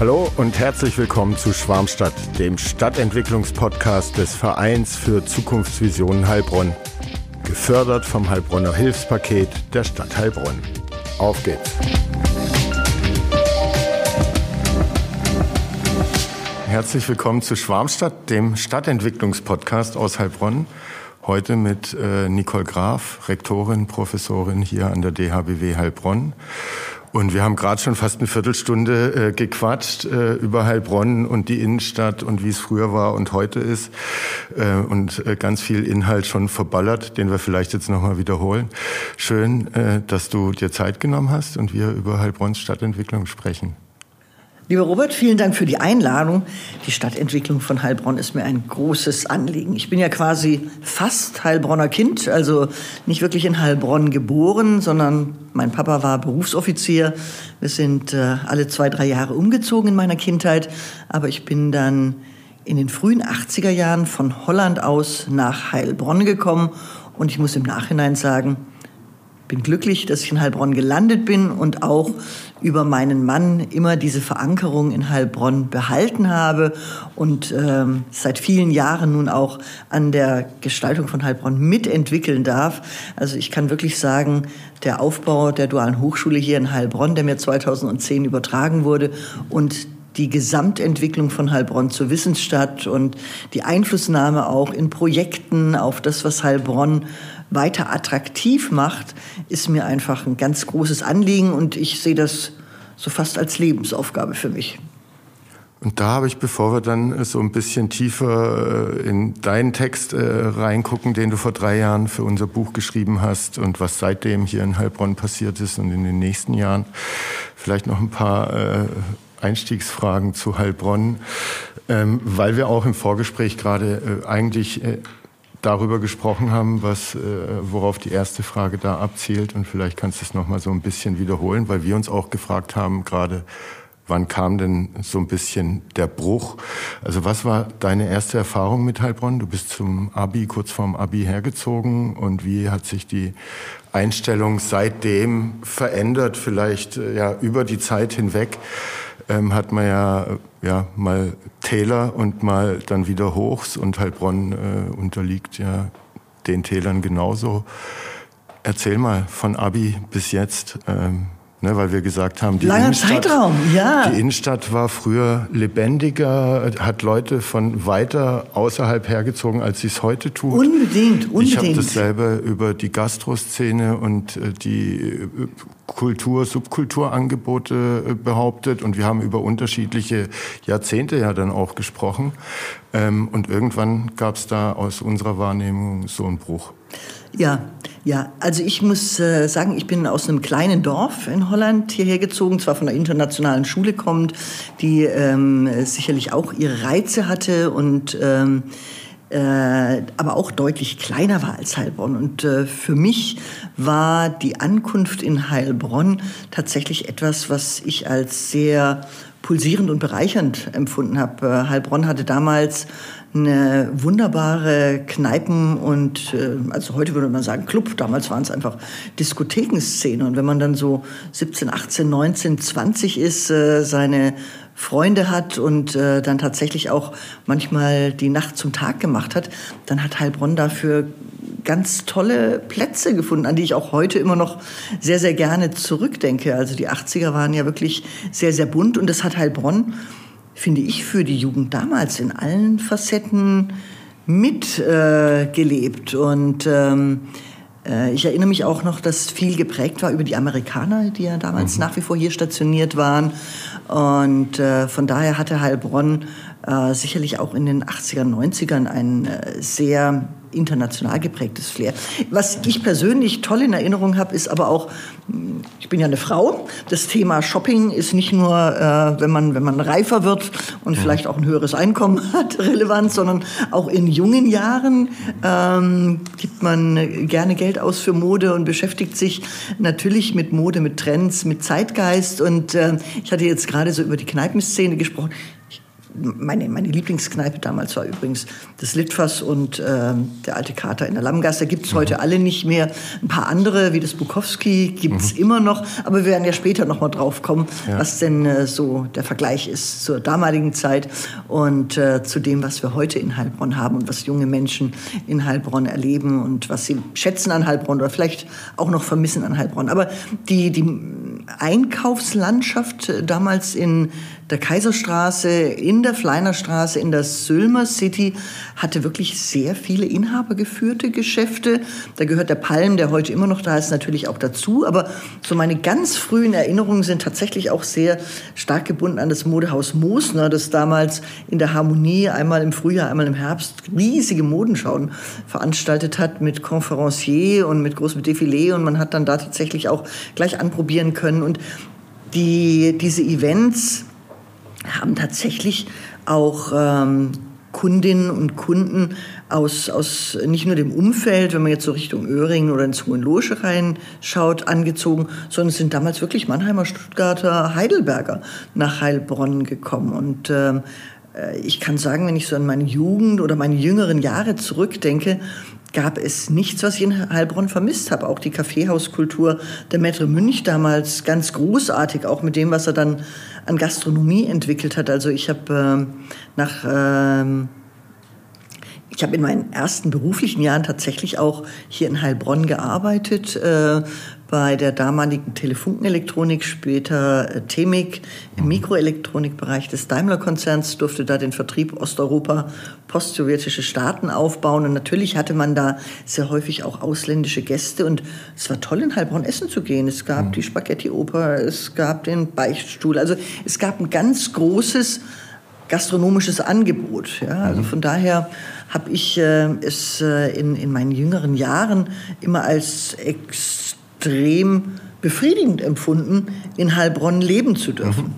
Hallo und herzlich willkommen zu Schwarmstadt, dem Stadtentwicklungspodcast des Vereins für Zukunftsvisionen Heilbronn. Gefördert vom Heilbronner Hilfspaket der Stadt Heilbronn. Auf geht's! Herzlich willkommen zu Schwarmstadt, dem Stadtentwicklungspodcast aus Heilbronn. Heute mit äh, Nicole Graf, Rektorin, Professorin hier an der DHBW Heilbronn. Und wir haben gerade schon fast eine Viertelstunde äh, gequatscht äh, über Heilbronn und die Innenstadt und wie es früher war und heute ist. Äh, und äh, ganz viel Inhalt schon verballert, den wir vielleicht jetzt nochmal wiederholen. Schön, äh, dass du dir Zeit genommen hast und wir über Heilbronns Stadtentwicklung sprechen. Lieber Robert, vielen Dank für die Einladung. Die Stadtentwicklung von Heilbronn ist mir ein großes Anliegen. Ich bin ja quasi fast Heilbronner Kind, also nicht wirklich in Heilbronn geboren, sondern mein Papa war Berufsoffizier. Wir sind äh, alle zwei, drei Jahre umgezogen in meiner Kindheit, aber ich bin dann in den frühen 80er Jahren von Holland aus nach Heilbronn gekommen und ich muss im Nachhinein sagen, bin glücklich, dass ich in Heilbronn gelandet bin und auch über meinen Mann immer diese Verankerung in Heilbronn behalten habe und ähm, seit vielen Jahren nun auch an der Gestaltung von Heilbronn mitentwickeln darf. Also ich kann wirklich sagen, der Aufbau der dualen Hochschule hier in Heilbronn, der mir 2010 übertragen wurde und die Gesamtentwicklung von Heilbronn zur Wissensstadt und die Einflussnahme auch in Projekten auf das, was Heilbronn weiter attraktiv macht, ist mir einfach ein ganz großes Anliegen und ich sehe das so fast als Lebensaufgabe für mich. Und da habe ich, bevor wir dann so ein bisschen tiefer äh, in deinen Text äh, reingucken, den du vor drei Jahren für unser Buch geschrieben hast und was seitdem hier in Heilbronn passiert ist und in den nächsten Jahren, vielleicht noch ein paar äh, Einstiegsfragen zu Heilbronn, ähm, weil wir auch im Vorgespräch gerade eigentlich darüber gesprochen haben, was, äh, worauf die erste Frage da abzielt. Und vielleicht kannst du es noch mal so ein bisschen wiederholen, weil wir uns auch gefragt haben, gerade wann kam denn so ein bisschen der Bruch? Also was war deine erste Erfahrung mit Heilbronn? Du bist zum Abi, kurz vorm Abi hergezogen und wie hat sich die Einstellung seitdem verändert, vielleicht äh, ja über die Zeit hinweg? Ähm, hat man ja, ja mal Täler und mal dann wieder Hochs und Heilbronn äh, unterliegt ja den Tälern genauso. Erzähl mal von Abi bis jetzt. Ähm, Ne, weil wir gesagt haben, die Langer Innenstadt, Zeitraum, ja. die Innenstadt war früher lebendiger, hat Leute von weiter außerhalb hergezogen, als sie es heute tut. Unbedingt, unbedingt. Ich habe dasselbe über die Gastroszene und äh, die äh, Kultur, Subkulturangebote äh, behauptet und wir haben über unterschiedliche Jahrzehnte ja dann auch gesprochen. Ähm, und irgendwann gab es da aus unserer Wahrnehmung so einen Bruch. Ja, ja, also ich muss äh, sagen, ich bin aus einem kleinen Dorf in Holland hierher gezogen, zwar von einer internationalen Schule kommend, die ähm, sicherlich auch ihre Reize hatte und ähm, äh, aber auch deutlich kleiner war als Heilbronn. Und äh, für mich war die Ankunft in Heilbronn tatsächlich etwas, was ich als sehr pulsierend und bereichernd empfunden habe. Äh, Heilbronn hatte damals eine wunderbare Kneipen- und, äh, also heute würde man sagen Club, damals waren es einfach Diskothekenszene. Und wenn man dann so 17, 18, 19, 20 ist, äh, seine Freunde hat und äh, dann tatsächlich auch manchmal die Nacht zum Tag gemacht hat, dann hat Heilbronn dafür ganz tolle Plätze gefunden, an die ich auch heute immer noch sehr, sehr gerne zurückdenke. Also die 80er waren ja wirklich sehr, sehr bunt und das hat Heilbronn finde ich, für die Jugend damals in allen Facetten mitgelebt. Äh, und ähm, äh, ich erinnere mich auch noch, dass viel geprägt war über die Amerikaner, die ja damals mhm. nach wie vor hier stationiert waren. Und äh, von daher hatte Heilbronn äh, sicherlich auch in den 80er, 90ern ein äh, sehr international geprägtes Flair. Was ich persönlich toll in Erinnerung habe, ist aber auch, ich bin ja eine Frau, das Thema Shopping ist nicht nur, äh, wenn, man, wenn man reifer wird und mhm. vielleicht auch ein höheres Einkommen hat, relevant, sondern auch in jungen Jahren ähm, gibt man gerne Geld aus für Mode und beschäftigt sich natürlich mit Mode, mit Trends, mit Zeitgeist. Und äh, ich hatte jetzt gerade so über die Kneipenszene gesprochen meine, meine Lieblingskneipe damals war übrigens das Litfass und äh, der alte Kater in der Lammgasse. Gibt es mhm. heute alle nicht mehr. Ein paar andere, wie das Bukowski, gibt es mhm. immer noch. Aber wir werden ja später noch mal drauf kommen, ja. was denn äh, so der Vergleich ist zur damaligen Zeit und äh, zu dem, was wir heute in Heilbronn haben und was junge Menschen in Heilbronn erleben und was sie schätzen an Heilbronn oder vielleicht auch noch vermissen an Heilbronn. Aber die, die Einkaufslandschaft äh, damals in der Kaiserstraße, in der Fleinerstraße, in der Sülmer City hatte wirklich sehr viele inhabergeführte Geschäfte. Da gehört der Palm, der heute immer noch da ist, natürlich auch dazu. Aber so meine ganz frühen Erinnerungen sind tatsächlich auch sehr stark gebunden an das Modehaus Moosner, das damals in der Harmonie einmal im Frühjahr, einmal im Herbst riesige Modenschauen veranstaltet hat mit Conferencier und mit großem Defilé. Und man hat dann da tatsächlich auch gleich anprobieren können. Und die, diese Events haben tatsächlich auch ähm, Kundinnen und Kunden aus, aus nicht nur dem Umfeld, wenn man jetzt so Richtung Öhringen oder ins Hohenlohe reinschaut, angezogen, sondern es sind damals wirklich Mannheimer, Stuttgarter, Heidelberger nach Heilbronn gekommen. Und ähm, äh, ich kann sagen, wenn ich so an meine Jugend oder meine jüngeren Jahre zurückdenke, gab es nichts, was ich in Heilbronn vermisst habe. Auch die Kaffeehauskultur der Maitre Münch damals ganz großartig, auch mit dem, was er dann an Gastronomie entwickelt hat. Also ich habe äh, nach äh, ich habe in meinen ersten beruflichen Jahren tatsächlich auch hier in Heilbronn gearbeitet, äh, bei der damaligen Telefunkenelektronik, später äh, Temik im Mikroelektronikbereich des Daimler-Konzerns, durfte da den Vertrieb Osteuropa, post-sowjetische Staaten aufbauen. Und natürlich hatte man da sehr häufig auch ausländische Gäste. Und es war toll, in Heilbronn essen zu gehen. Es gab mhm. die Spaghetti-Oper, es gab den Beichtstuhl. Also es gab ein ganz großes gastronomisches Angebot. Ja? Also mhm. von daher habe ich äh, es äh, in, in meinen jüngeren Jahren immer als ex extrem befriedigend empfunden, in Heilbronn leben zu dürfen.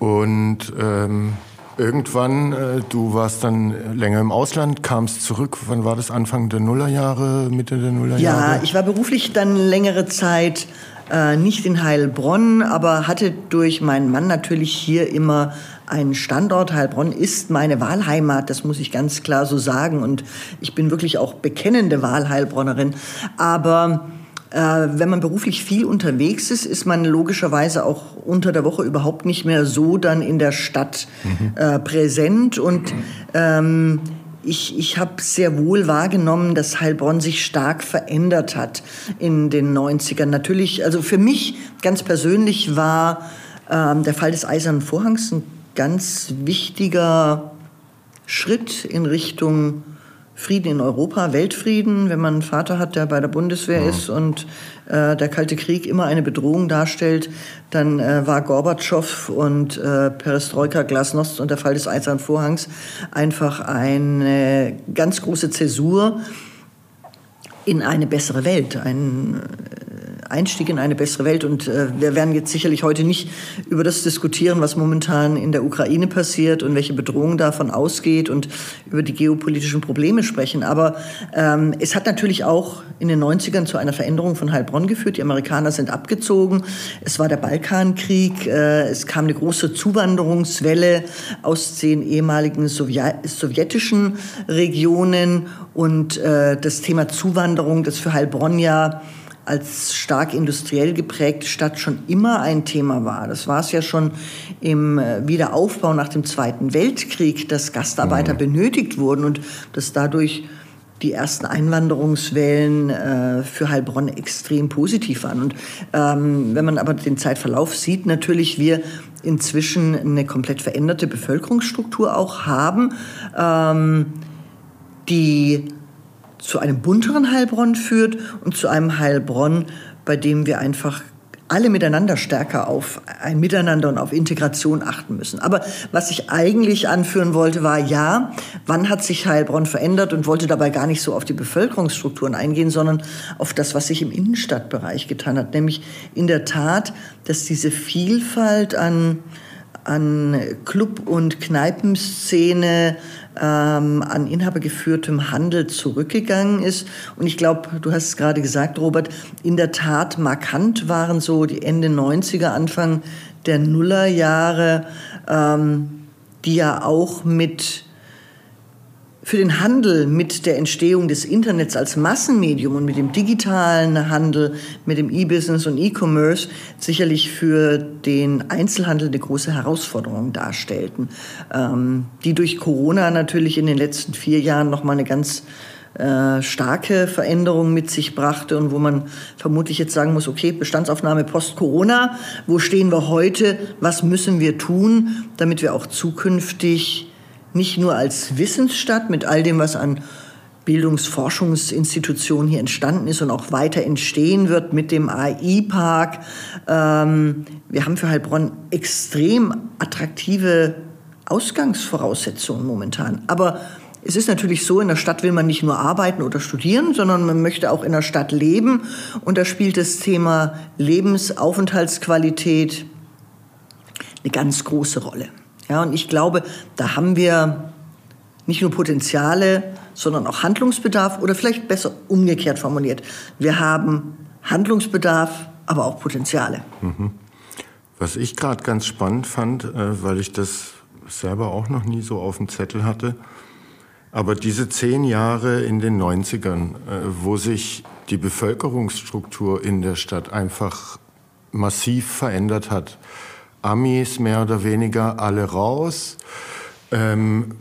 Mhm. Und ähm, irgendwann, äh, du warst dann länger im Ausland, kamst zurück. Wann war das? Anfang der Nullerjahre, Mitte der Nullerjahre? Ja, ich war beruflich dann längere Zeit äh, nicht in Heilbronn, aber hatte durch meinen Mann natürlich hier immer einen Standort. Heilbronn ist meine Wahlheimat, das muss ich ganz klar so sagen. Und ich bin wirklich auch bekennende Wahlheilbronnerin. Aber wenn man beruflich viel unterwegs ist, ist man logischerweise auch unter der Woche überhaupt nicht mehr so dann in der Stadt mhm. äh, präsent. Und ähm, ich, ich habe sehr wohl wahrgenommen, dass Heilbronn sich stark verändert hat in den 90ern. Natürlich, also für mich ganz persönlich war ähm, der Fall des Eisernen Vorhangs ein ganz wichtiger Schritt in Richtung Frieden in Europa, Weltfrieden, wenn man einen Vater hat, der bei der Bundeswehr ja. ist und äh, der Kalte Krieg immer eine Bedrohung darstellt, dann äh, war Gorbatschow und äh, Perestroika, Glasnost und der Fall des Eisernen Vorhangs einfach eine ganz große Zäsur in eine bessere Welt, ein Einstieg in eine bessere Welt. Und äh, wir werden jetzt sicherlich heute nicht über das diskutieren, was momentan in der Ukraine passiert und welche Bedrohung davon ausgeht und über die geopolitischen Probleme sprechen. Aber ähm, es hat natürlich auch in den 90ern zu einer Veränderung von Heilbronn geführt. Die Amerikaner sind abgezogen. Es war der Balkankrieg. Äh, es kam eine große Zuwanderungswelle aus den ehemaligen sowjetischen Regionen. Und äh, das Thema Zuwanderung, das für Heilbronn ja als stark industriell geprägte Stadt schon immer ein Thema war. Das war es ja schon im äh, Wiederaufbau nach dem Zweiten Weltkrieg, dass Gastarbeiter mhm. benötigt wurden und dass dadurch die ersten Einwanderungswellen äh, für Heilbronn extrem positiv waren. Und ähm, wenn man aber den Zeitverlauf sieht, natürlich wir inzwischen eine komplett veränderte Bevölkerungsstruktur auch haben, ähm, die zu einem bunteren Heilbronn führt und zu einem Heilbronn, bei dem wir einfach alle miteinander stärker auf ein Miteinander und auf Integration achten müssen. Aber was ich eigentlich anführen wollte, war ja, wann hat sich Heilbronn verändert und wollte dabei gar nicht so auf die Bevölkerungsstrukturen eingehen, sondern auf das, was sich im Innenstadtbereich getan hat. Nämlich in der Tat, dass diese Vielfalt an, an Club- und Kneipenszene, ähm, an inhabergeführtem Handel zurückgegangen ist. Und ich glaube, du hast es gerade gesagt, Robert, in der Tat markant waren so die Ende 90er, Anfang der Nullerjahre ähm, die ja auch mit für den Handel mit der Entstehung des Internets als Massenmedium und mit dem digitalen Handel, mit dem E-Business und E-Commerce sicherlich für den Einzelhandel eine große Herausforderung darstellten, ähm, die durch Corona natürlich in den letzten vier Jahren noch mal eine ganz äh, starke Veränderung mit sich brachte und wo man vermutlich jetzt sagen muss, okay, Bestandsaufnahme post-Corona, wo stehen wir heute, was müssen wir tun, damit wir auch zukünftig nicht nur als Wissensstadt mit all dem, was an Bildungsforschungsinstitutionen hier entstanden ist und auch weiter entstehen wird mit dem AI-Park. Ähm, wir haben für Heilbronn extrem attraktive Ausgangsvoraussetzungen momentan. Aber es ist natürlich so, in der Stadt will man nicht nur arbeiten oder studieren, sondern man möchte auch in der Stadt leben. Und da spielt das Thema Lebensaufenthaltsqualität eine ganz große Rolle. Ja, und ich glaube, da haben wir nicht nur Potenziale, sondern auch Handlungsbedarf oder vielleicht besser umgekehrt formuliert. Wir haben Handlungsbedarf, aber auch Potenziale. Mhm. Was ich gerade ganz spannend fand, äh, weil ich das selber auch noch nie so auf dem Zettel hatte, aber diese zehn Jahre in den 90ern, äh, wo sich die Bevölkerungsstruktur in der Stadt einfach massiv verändert hat, Amis mehr oder weniger alle raus. Ähm,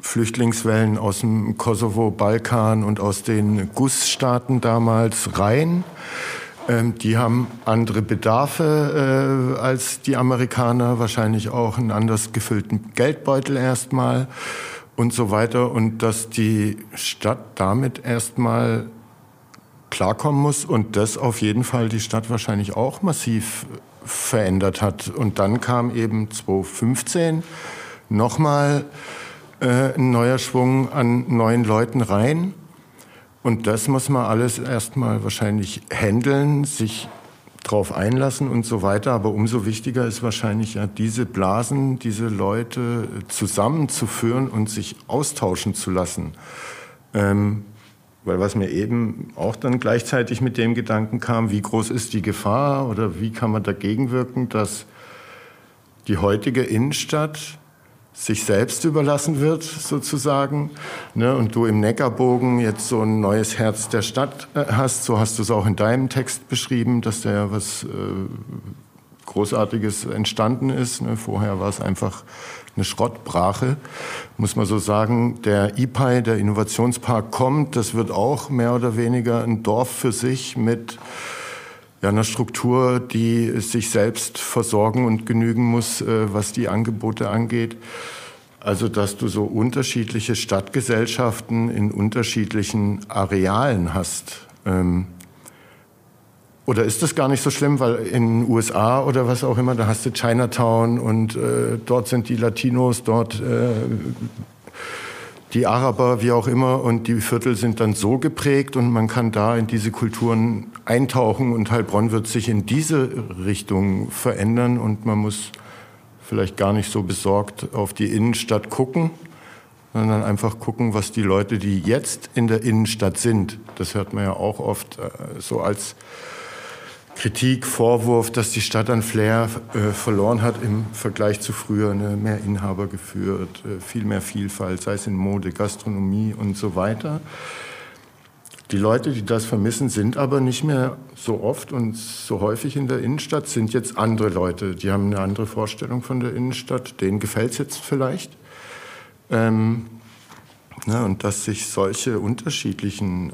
Flüchtlingswellen aus dem Kosovo, Balkan und aus den GUS-Staaten damals rein. Ähm, die haben andere Bedarfe äh, als die Amerikaner, wahrscheinlich auch einen anders gefüllten Geldbeutel erstmal und so weiter. Und dass die Stadt damit erstmal klarkommen muss und das auf jeden Fall die Stadt wahrscheinlich auch massiv verändert hat. Und dann kam eben 2015 nochmal äh, ein neuer Schwung an neuen Leuten rein. Und das muss man alles erstmal wahrscheinlich handeln, sich drauf einlassen und so weiter. Aber umso wichtiger ist wahrscheinlich ja, diese Blasen, diese Leute zusammenzuführen und sich austauschen zu lassen. Ähm, weil was mir eben auch dann gleichzeitig mit dem Gedanken kam, wie groß ist die Gefahr oder wie kann man dagegen wirken, dass die heutige Innenstadt sich selbst überlassen wird, sozusagen. Ne? Und du im Neckarbogen jetzt so ein neues Herz der Stadt äh, hast, so hast du es auch in deinem Text beschrieben, dass da was äh, Großartiges entstanden ist. Ne? Vorher war es einfach eine Schrottbrache, muss man so sagen. Der IPI, der Innovationspark, kommt. Das wird auch mehr oder weniger ein Dorf für sich mit ja, einer Struktur, die sich selbst versorgen und genügen muss, äh, was die Angebote angeht. Also, dass du so unterschiedliche Stadtgesellschaften in unterschiedlichen Arealen hast. Ähm, oder ist das gar nicht so schlimm, weil in den USA oder was auch immer, da hast du Chinatown und äh, dort sind die Latinos, dort äh, die Araber, wie auch immer, und die Viertel sind dann so geprägt und man kann da in diese Kulturen eintauchen und Heilbronn wird sich in diese Richtung verändern und man muss vielleicht gar nicht so besorgt auf die Innenstadt gucken, sondern einfach gucken, was die Leute, die jetzt in der Innenstadt sind, das hört man ja auch oft äh, so als Kritik, Vorwurf, dass die Stadt an Flair äh, verloren hat im Vergleich zu früher, ne? mehr Inhaber geführt, äh, viel mehr Vielfalt, sei es in Mode, Gastronomie und so weiter. Die Leute, die das vermissen, sind aber nicht mehr so oft und so häufig in der Innenstadt, sind jetzt andere Leute. Die haben eine andere Vorstellung von der Innenstadt, denen gefällt es jetzt vielleicht. Ähm, na, und dass sich solche unterschiedlichen äh,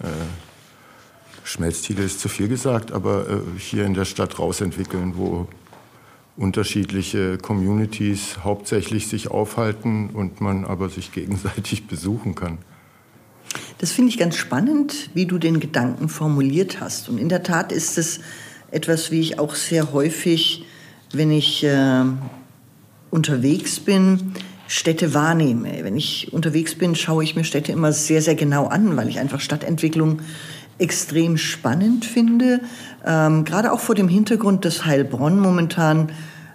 Schmelztiegel ist zu viel gesagt, aber äh, hier in der Stadt rausentwickeln, wo unterschiedliche Communities hauptsächlich sich aufhalten und man aber sich gegenseitig besuchen kann. Das finde ich ganz spannend, wie du den Gedanken formuliert hast. Und in der Tat ist es etwas, wie ich auch sehr häufig, wenn ich äh, unterwegs bin, Städte wahrnehme. Wenn ich unterwegs bin, schaue ich mir Städte immer sehr, sehr genau an, weil ich einfach Stadtentwicklung extrem spannend finde, ähm, gerade auch vor dem Hintergrund, dass Heilbronn momentan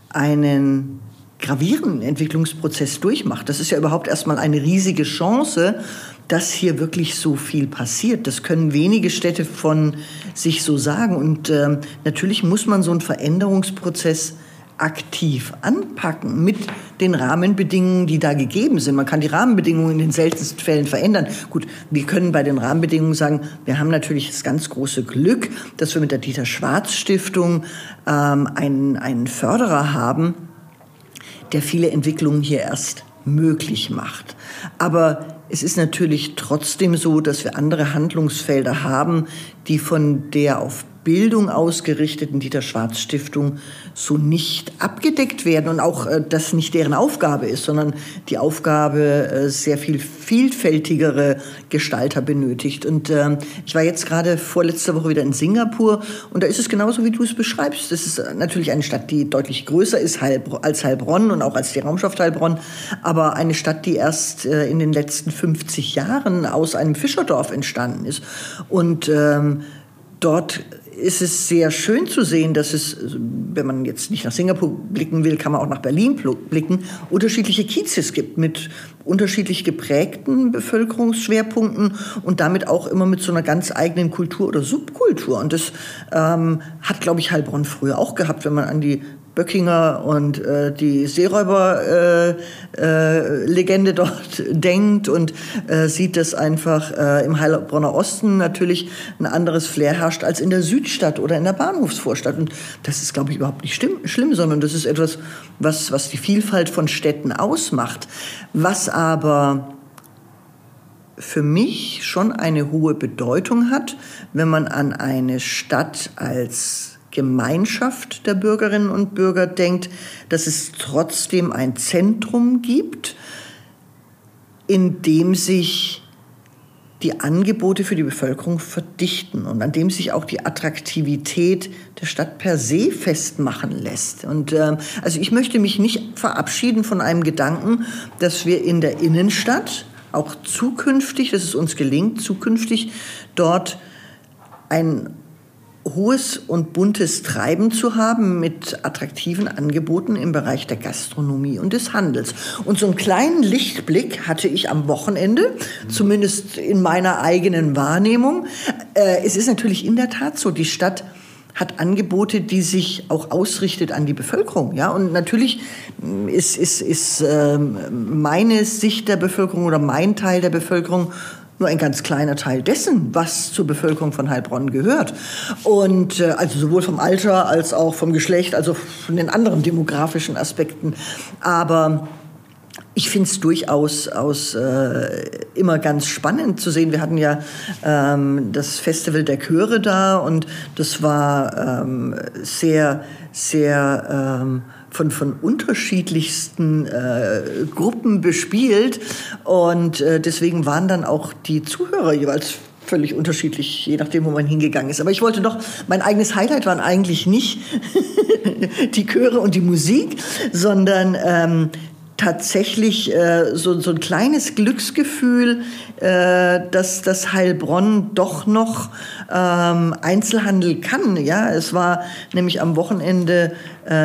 einen gravierenden Entwicklungsprozess durchmacht. Das ist ja überhaupt erstmal eine riesige Chance, dass hier wirklich so viel passiert. Das können wenige Städte von sich so sagen. Und ähm, natürlich muss man so einen Veränderungsprozess aktiv anpacken mit den Rahmenbedingungen, die da gegeben sind. Man kann die Rahmenbedingungen in den seltensten Fällen verändern. Gut, wir können bei den Rahmenbedingungen sagen, wir haben natürlich das ganz große Glück, dass wir mit der Dieter Schwarz Stiftung ähm, einen, einen Förderer haben, der viele Entwicklungen hier erst möglich macht. Aber es ist natürlich trotzdem so, dass wir andere Handlungsfelder haben, die von der auf Bildung ausgerichteten Dieter Schwarz Stiftung so nicht abgedeckt werden und auch äh, das nicht deren Aufgabe ist, sondern die Aufgabe äh, sehr viel vielfältigere Gestalter benötigt. Und äh, ich war jetzt gerade vorletzte Woche wieder in Singapur und da ist es genauso, wie du es beschreibst. Das ist natürlich eine Stadt, die deutlich größer ist als Heilbronn und auch als die Raumschaft Heilbronn, aber eine Stadt, die erst äh, in den letzten 50 Jahren aus einem Fischerdorf entstanden ist. Und ähm, dort ist es sehr schön zu sehen, dass es, wenn man jetzt nicht nach Singapur blicken will, kann man auch nach Berlin blicken, unterschiedliche Kiezes gibt mit unterschiedlich geprägten Bevölkerungsschwerpunkten und damit auch immer mit so einer ganz eigenen Kultur oder Subkultur. Und das ähm, hat, glaube ich, Heilbronn früher auch gehabt, wenn man an die Böckinger und äh, die Seeräuber-Legende äh, äh, dort denkt und äh, sieht, dass einfach äh, im Heilbronner Osten natürlich ein anderes Flair herrscht als in der Südstadt oder in der Bahnhofsvorstadt. Und das ist, glaube ich, überhaupt nicht schlimm, sondern das ist etwas, was, was die Vielfalt von Städten ausmacht. Was aber für mich schon eine hohe Bedeutung hat, wenn man an eine Stadt als Gemeinschaft der Bürgerinnen und Bürger denkt, dass es trotzdem ein Zentrum gibt, in dem sich die Angebote für die Bevölkerung verdichten und an dem sich auch die Attraktivität der Stadt per se festmachen lässt. Und äh, also ich möchte mich nicht verabschieden von einem Gedanken, dass wir in der Innenstadt auch zukünftig, dass es uns gelingt, zukünftig dort ein hohes und buntes Treiben zu haben mit attraktiven Angeboten im Bereich der Gastronomie und des Handels. Und so einen kleinen Lichtblick hatte ich am Wochenende, zumindest in meiner eigenen Wahrnehmung. Äh, es ist natürlich in der Tat so, die Stadt hat Angebote, die sich auch ausrichtet an die Bevölkerung. Ja, und natürlich ist, ist, ist äh, meine Sicht der Bevölkerung oder mein Teil der Bevölkerung nur ein ganz kleiner Teil dessen, was zur Bevölkerung von Heilbronn gehört. Und äh, also sowohl vom Alter als auch vom Geschlecht, also von den anderen demografischen Aspekten. Aber ich finde es durchaus aus, äh, immer ganz spannend zu sehen. Wir hatten ja ähm, das Festival der Chöre da und das war ähm, sehr, sehr ähm, von, von unterschiedlichsten äh, Gruppen bespielt. Und äh, deswegen waren dann auch die Zuhörer jeweils völlig unterschiedlich, je nachdem, wo man hingegangen ist. Aber ich wollte doch, mein eigenes Highlight waren eigentlich nicht die Chöre und die Musik, sondern ähm, tatsächlich äh, so, so ein kleines Glücksgefühl, äh, dass das Heilbronn doch noch ähm, Einzelhandel kann. Ja, es war nämlich am Wochenende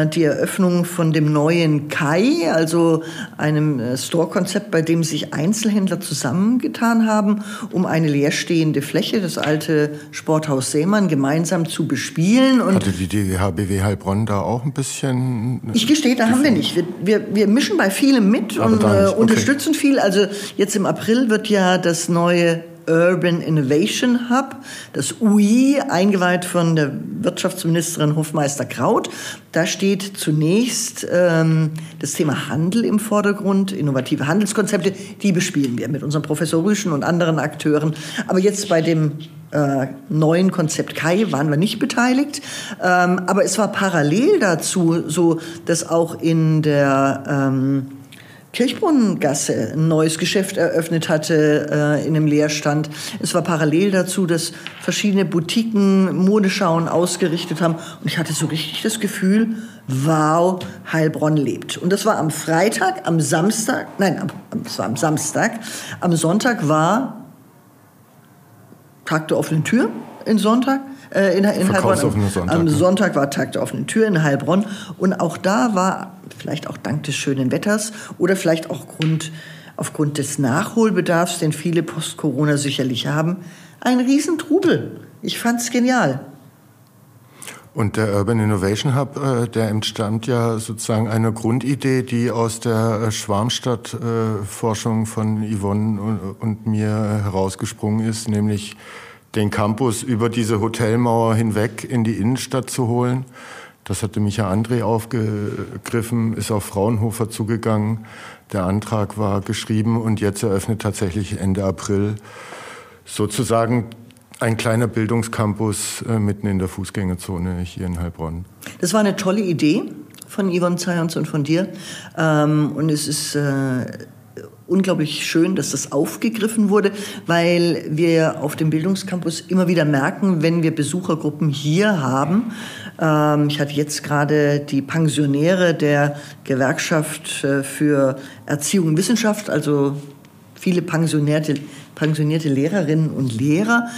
die Eröffnung von dem neuen Kai, also einem äh, Store-Konzept, bei dem sich Einzelhändler zusammengetan haben, um eine leerstehende Fläche, das alte Sporthaus Seemann, gemeinsam zu bespielen. Und Hatte die DGHBW Heilbronn da auch ein bisschen? Ich gestehe, da haben wir nicht. Wir, wir, wir mischen bei vielem mit Aber und äh, unterstützen viel. Also jetzt im April wird ja das neue Urban Innovation Hub, das UI, eingeweiht von der Wirtschaftsministerin Hofmeister Kraut. Da steht zunächst ähm, das Thema Handel im Vordergrund, innovative Handelskonzepte. Die bespielen wir mit unserem Professor Rüschen und anderen Akteuren. Aber jetzt bei dem äh, neuen Konzept Kai waren wir nicht beteiligt. Ähm, aber es war parallel dazu so, dass auch in der ähm, Kirchbrunnengasse ein neues Geschäft eröffnet hatte äh, in einem Leerstand. Es war parallel dazu, dass verschiedene Boutiquen Modeschauen ausgerichtet haben. Und ich hatte so richtig das Gefühl, wow, Heilbronn lebt. Und das war am Freitag, am Samstag, nein, es war am Samstag. Am Sonntag war Tag der offenen Tür in Sonntag äh, in, in Heilbronn. Sonntag, Am Sonntag war Tag der offenen Tür in Heilbronn. Und auch da war, vielleicht auch dank des schönen Wetters oder vielleicht auch Grund, aufgrund des Nachholbedarfs, den viele Post-Corona sicherlich haben, ein Riesentrubel. Ich fand's genial. Und der Urban Innovation Hub, äh, der entstammt ja sozusagen einer Grundidee, die aus der äh, Schwarmstadt-Forschung von Yvonne und mir herausgesprungen ist, nämlich den Campus über diese Hotelmauer hinweg in die Innenstadt zu holen. Das hatte Micha André aufgegriffen, ist auf Fraunhofer zugegangen. Der Antrag war geschrieben und jetzt eröffnet tatsächlich Ende April sozusagen ein kleiner Bildungscampus äh, mitten in der Fußgängerzone hier in Heilbronn. Das war eine tolle Idee von Yvonne Zayans und von dir. Ähm, und es ist äh, unglaublich schön, dass das aufgegriffen wurde, weil wir auf dem Bildungscampus immer wieder merken, wenn wir Besuchergruppen hier haben, ähm, ich hatte jetzt gerade die Pensionäre der Gewerkschaft äh, für Erziehung und Wissenschaft, also viele pensionierte, pensionierte Lehrerinnen und Lehrer,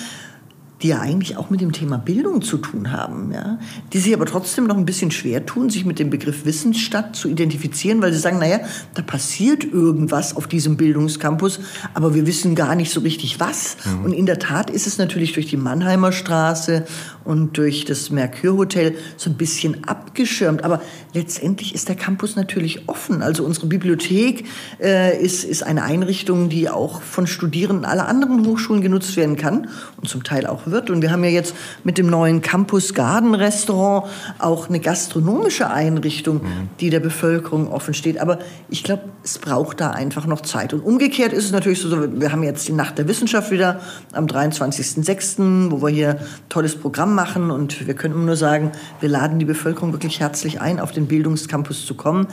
die ja eigentlich auch mit dem Thema Bildung zu tun haben, ja, die sich aber trotzdem noch ein bisschen schwer tun, sich mit dem Begriff Wissensstadt zu identifizieren, weil sie sagen, naja, da passiert irgendwas auf diesem Bildungscampus, aber wir wissen gar nicht so richtig was. Mhm. Und in der Tat ist es natürlich durch die Mannheimer Straße und durch das Mercure Hotel so ein bisschen abgeschirmt, aber letztendlich ist der Campus natürlich offen. Also unsere Bibliothek äh, ist, ist eine Einrichtung, die auch von Studierenden aller anderen Hochschulen genutzt werden kann und zum Teil auch wird. Und wir haben ja jetzt mit dem neuen Campus Garden Restaurant auch eine gastronomische Einrichtung, mhm. die der Bevölkerung offen steht. Aber ich glaube, es braucht da einfach noch Zeit. Und umgekehrt ist es natürlich so, wir haben jetzt die Nacht der Wissenschaft wieder am 23.06., wo wir hier ein tolles Programm machen. Und wir können nur sagen, wir laden die Bevölkerung wirklich herzlich ein, auf den Bildungscampus zu kommen.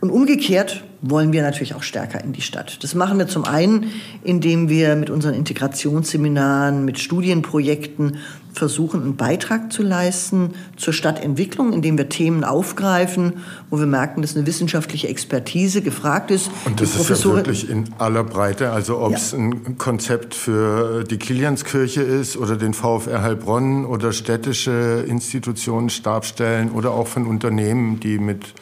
Und umgekehrt wollen wir natürlich auch stärker in die Stadt. Das machen wir zum einen, indem wir mit unseren Integrationsseminaren, mit Studienprojekten versuchen, einen Beitrag zu leisten zur Stadtentwicklung, indem wir Themen aufgreifen, wo wir merken, dass eine wissenschaftliche Expertise gefragt ist. Und das ist ja wirklich in aller Breite, also ob es ja. ein Konzept für die Kilianskirche ist oder den VfR Heilbronn oder städtische Institutionen, Stabstellen oder auch von Unternehmen, die mit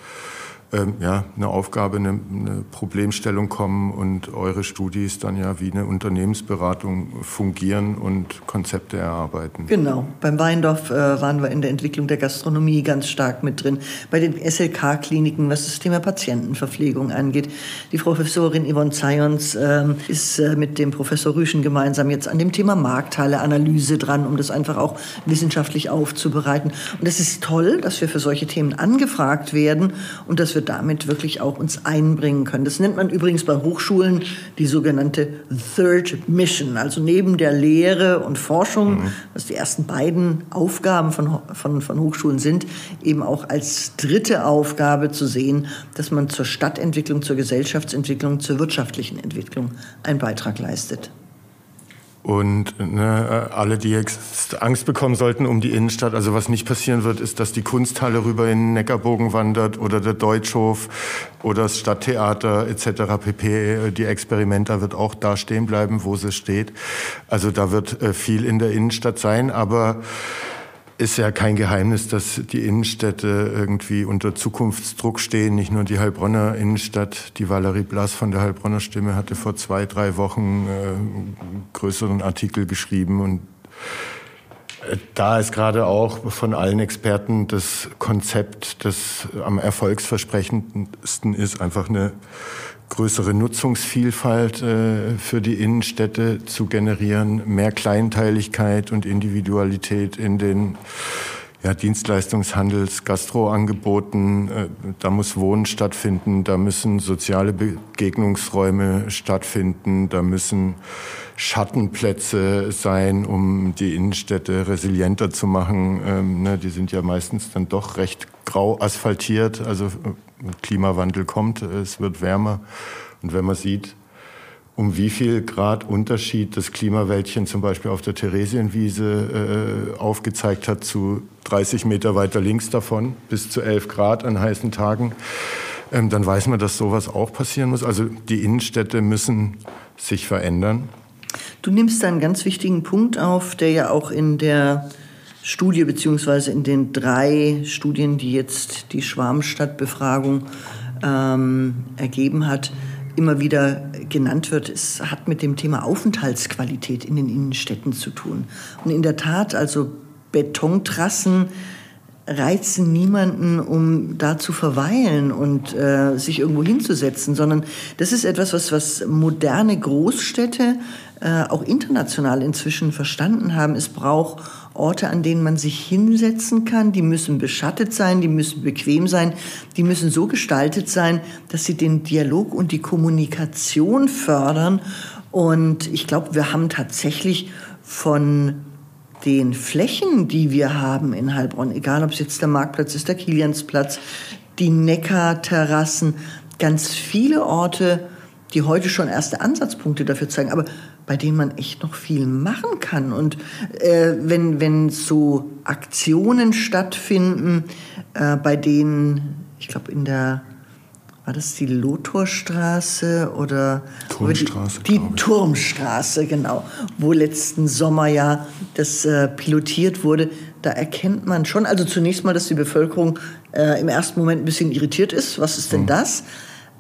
ähm, ja, eine Aufgabe, eine, eine, Problemstellung kommen und eure Studis dann ja wie eine Unternehmensberatung fungieren und Konzepte erarbeiten. Genau. Beim Weindorf äh, waren wir in der Entwicklung der Gastronomie ganz stark mit drin. Bei den SLK-Kliniken, was das Thema Patientenverpflegung angeht. Die Professorin Yvonne Zions äh, ist äh, mit dem Professor Rüschen gemeinsam jetzt an dem Thema Marktteile-Analyse dran, um das einfach auch wissenschaftlich aufzubereiten. Und es ist toll, dass wir für solche Themen angefragt werden und dass wir wir damit wirklich auch uns einbringen können. Das nennt man übrigens bei Hochschulen die sogenannte Third Mission, also neben der Lehre und Forschung, mhm. was die ersten beiden Aufgaben von, von, von Hochschulen sind, eben auch als dritte Aufgabe zu sehen, dass man zur Stadtentwicklung, zur Gesellschaftsentwicklung, zur wirtschaftlichen Entwicklung einen Beitrag leistet. Und ne, alle, die jetzt Angst bekommen sollten um die Innenstadt, also was nicht passieren wird, ist, dass die Kunsthalle rüber in den Neckarbogen wandert oder der Deutschhof oder das Stadttheater etc. pp. Die Experimenta wird auch da stehen bleiben, wo sie steht. Also da wird äh, viel in der Innenstadt sein, aber ist ja kein Geheimnis, dass die Innenstädte irgendwie unter Zukunftsdruck stehen. Nicht nur die Heilbronner Innenstadt. Die Valerie Blass von der Heilbronner Stimme hatte vor zwei, drei Wochen äh, größeren Artikel geschrieben und da ist gerade auch von allen Experten das Konzept, das am erfolgsversprechendsten ist, einfach eine größere Nutzungsvielfalt äh, für die Innenstädte zu generieren, mehr Kleinteiligkeit und Individualität in den ja, Dienstleistungshandels, Gastroangeboten, äh, da muss Wohnen stattfinden, da müssen soziale Begegnungsräume stattfinden, da müssen Schattenplätze sein, um die Innenstädte resilienter zu machen. Ähm, ne, die sind ja meistens dann doch recht grau asphaltiert, also äh, Klimawandel kommt, es wird wärmer. Und wenn man sieht, um wie viel Grad Unterschied das Klimawäldchen zum Beispiel auf der Theresienwiese äh, aufgezeigt hat zu 30 Meter weiter links davon, bis zu 11 Grad an heißen Tagen, ähm, dann weiß man, dass sowas auch passieren muss. Also die Innenstädte müssen sich verändern. Du nimmst einen ganz wichtigen Punkt auf, der ja auch in der Studie beziehungsweise in den drei Studien, die jetzt die Schwarmstadtbefragung ähm, ergeben hat, immer wieder genannt wird, es hat mit dem Thema Aufenthaltsqualität in den Innenstädten zu tun. Und in der Tat, also Betontrassen reizen niemanden, um da zu verweilen und äh, sich irgendwo hinzusetzen, sondern das ist etwas, was, was moderne Großstädte äh, auch international inzwischen verstanden haben. Es braucht Orte, an denen man sich hinsetzen kann. Die müssen beschattet sein, die müssen bequem sein, die müssen so gestaltet sein, dass sie den Dialog und die Kommunikation fördern. Und ich glaube, wir haben tatsächlich von den Flächen, die wir haben in Heilbronn, egal ob es jetzt der Marktplatz ist, der Kiliansplatz, die Neckarterrassen, ganz viele Orte, die heute schon erste Ansatzpunkte dafür zeigen, aber bei denen man echt noch viel machen kann. Und äh, wenn, wenn so Aktionen stattfinden, äh, bei denen, ich glaube, in der war das die Lothorstraße oder Turmstraße? Die, die Turmstraße, genau, wo letzten Sommer ja das äh, pilotiert wurde. Da erkennt man schon, also zunächst mal, dass die Bevölkerung äh, im ersten Moment ein bisschen irritiert ist. Was ist denn mhm. das?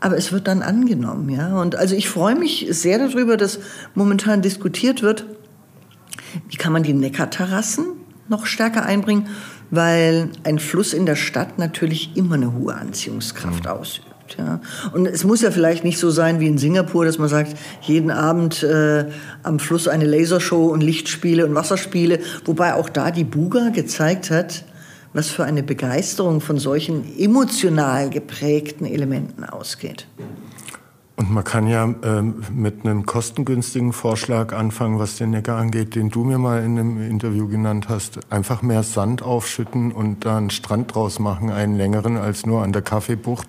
Aber es wird dann angenommen, ja. Und also ich freue mich sehr darüber, dass momentan diskutiert wird, wie kann man die Neckarterrassen noch stärker einbringen, weil ein Fluss in der Stadt natürlich immer eine hohe Anziehungskraft mhm. ausübt. Ja. Und es muss ja vielleicht nicht so sein wie in Singapur, dass man sagt, jeden Abend äh, am Fluss eine Lasershow und Lichtspiele und Wasserspiele, wobei auch da die Buga gezeigt hat, was für eine Begeisterung von solchen emotional geprägten Elementen ausgeht. Und man kann ja ähm, mit einem kostengünstigen Vorschlag anfangen, was den Neckar angeht, den du mir mal in einem Interview genannt hast. Einfach mehr Sand aufschütten und da einen Strand draus machen, einen längeren als nur an der Kaffeebucht.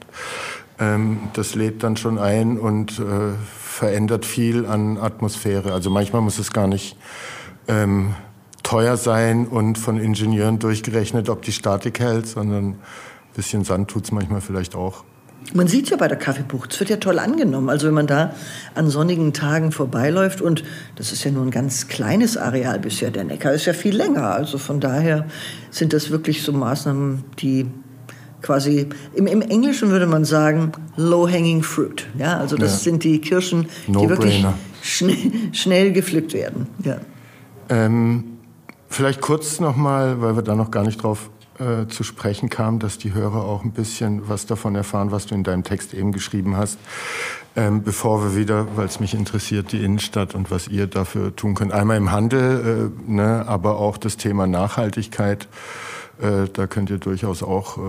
Ähm, das lädt dann schon ein und äh, verändert viel an Atmosphäre. Also manchmal muss es gar nicht ähm, teuer sein und von Ingenieuren durchgerechnet, ob die Statik hält, sondern ein bisschen Sand tut es manchmal vielleicht auch. Man sieht ja bei der Kaffeebucht, es wird ja toll angenommen. Also wenn man da an sonnigen Tagen vorbeiläuft und das ist ja nur ein ganz kleines Areal bisher, der Neckar ist ja viel länger. Also von daher sind das wirklich so Maßnahmen, die quasi, im, im Englischen würde man sagen, low-hanging fruit. Ja, also das ja. sind die Kirschen, no die wirklich schnell, schnell gepflückt werden. Ja. Ähm, vielleicht kurz nochmal, weil wir da noch gar nicht drauf äh, zu sprechen kamen, dass die Hörer auch ein bisschen was davon erfahren, was du in deinem Text eben geschrieben hast. Ähm, bevor wir wieder, weil es mich interessiert, die Innenstadt und was ihr dafür tun könnt. Einmal im Handel, äh, ne, aber auch das Thema Nachhaltigkeit äh, da könnt ihr durchaus auch äh,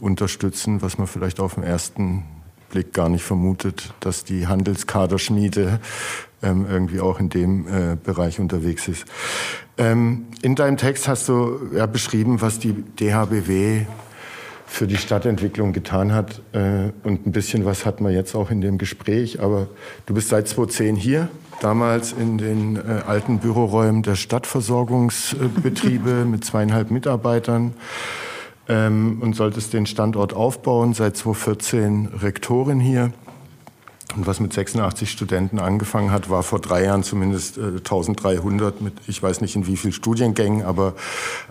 unterstützen, was man vielleicht auf den ersten Blick gar nicht vermutet, dass die Handelskaderschmiede ähm, irgendwie auch in dem äh, Bereich unterwegs ist. Ähm, in deinem Text hast du ja beschrieben, was die DHBW für die Stadtentwicklung getan hat. Äh, und ein bisschen was hat man jetzt auch in dem Gespräch. Aber du bist seit 2010 hier, damals in den äh, alten Büroräumen der Stadtversorgungsbetriebe mit zweieinhalb Mitarbeitern ähm, und solltest den Standort aufbauen. Seit 2014 Rektorin hier. Und was mit 86 Studenten angefangen hat, war vor drei Jahren zumindest äh, 1300 mit, ich weiß nicht in wie vielen Studiengängen, aber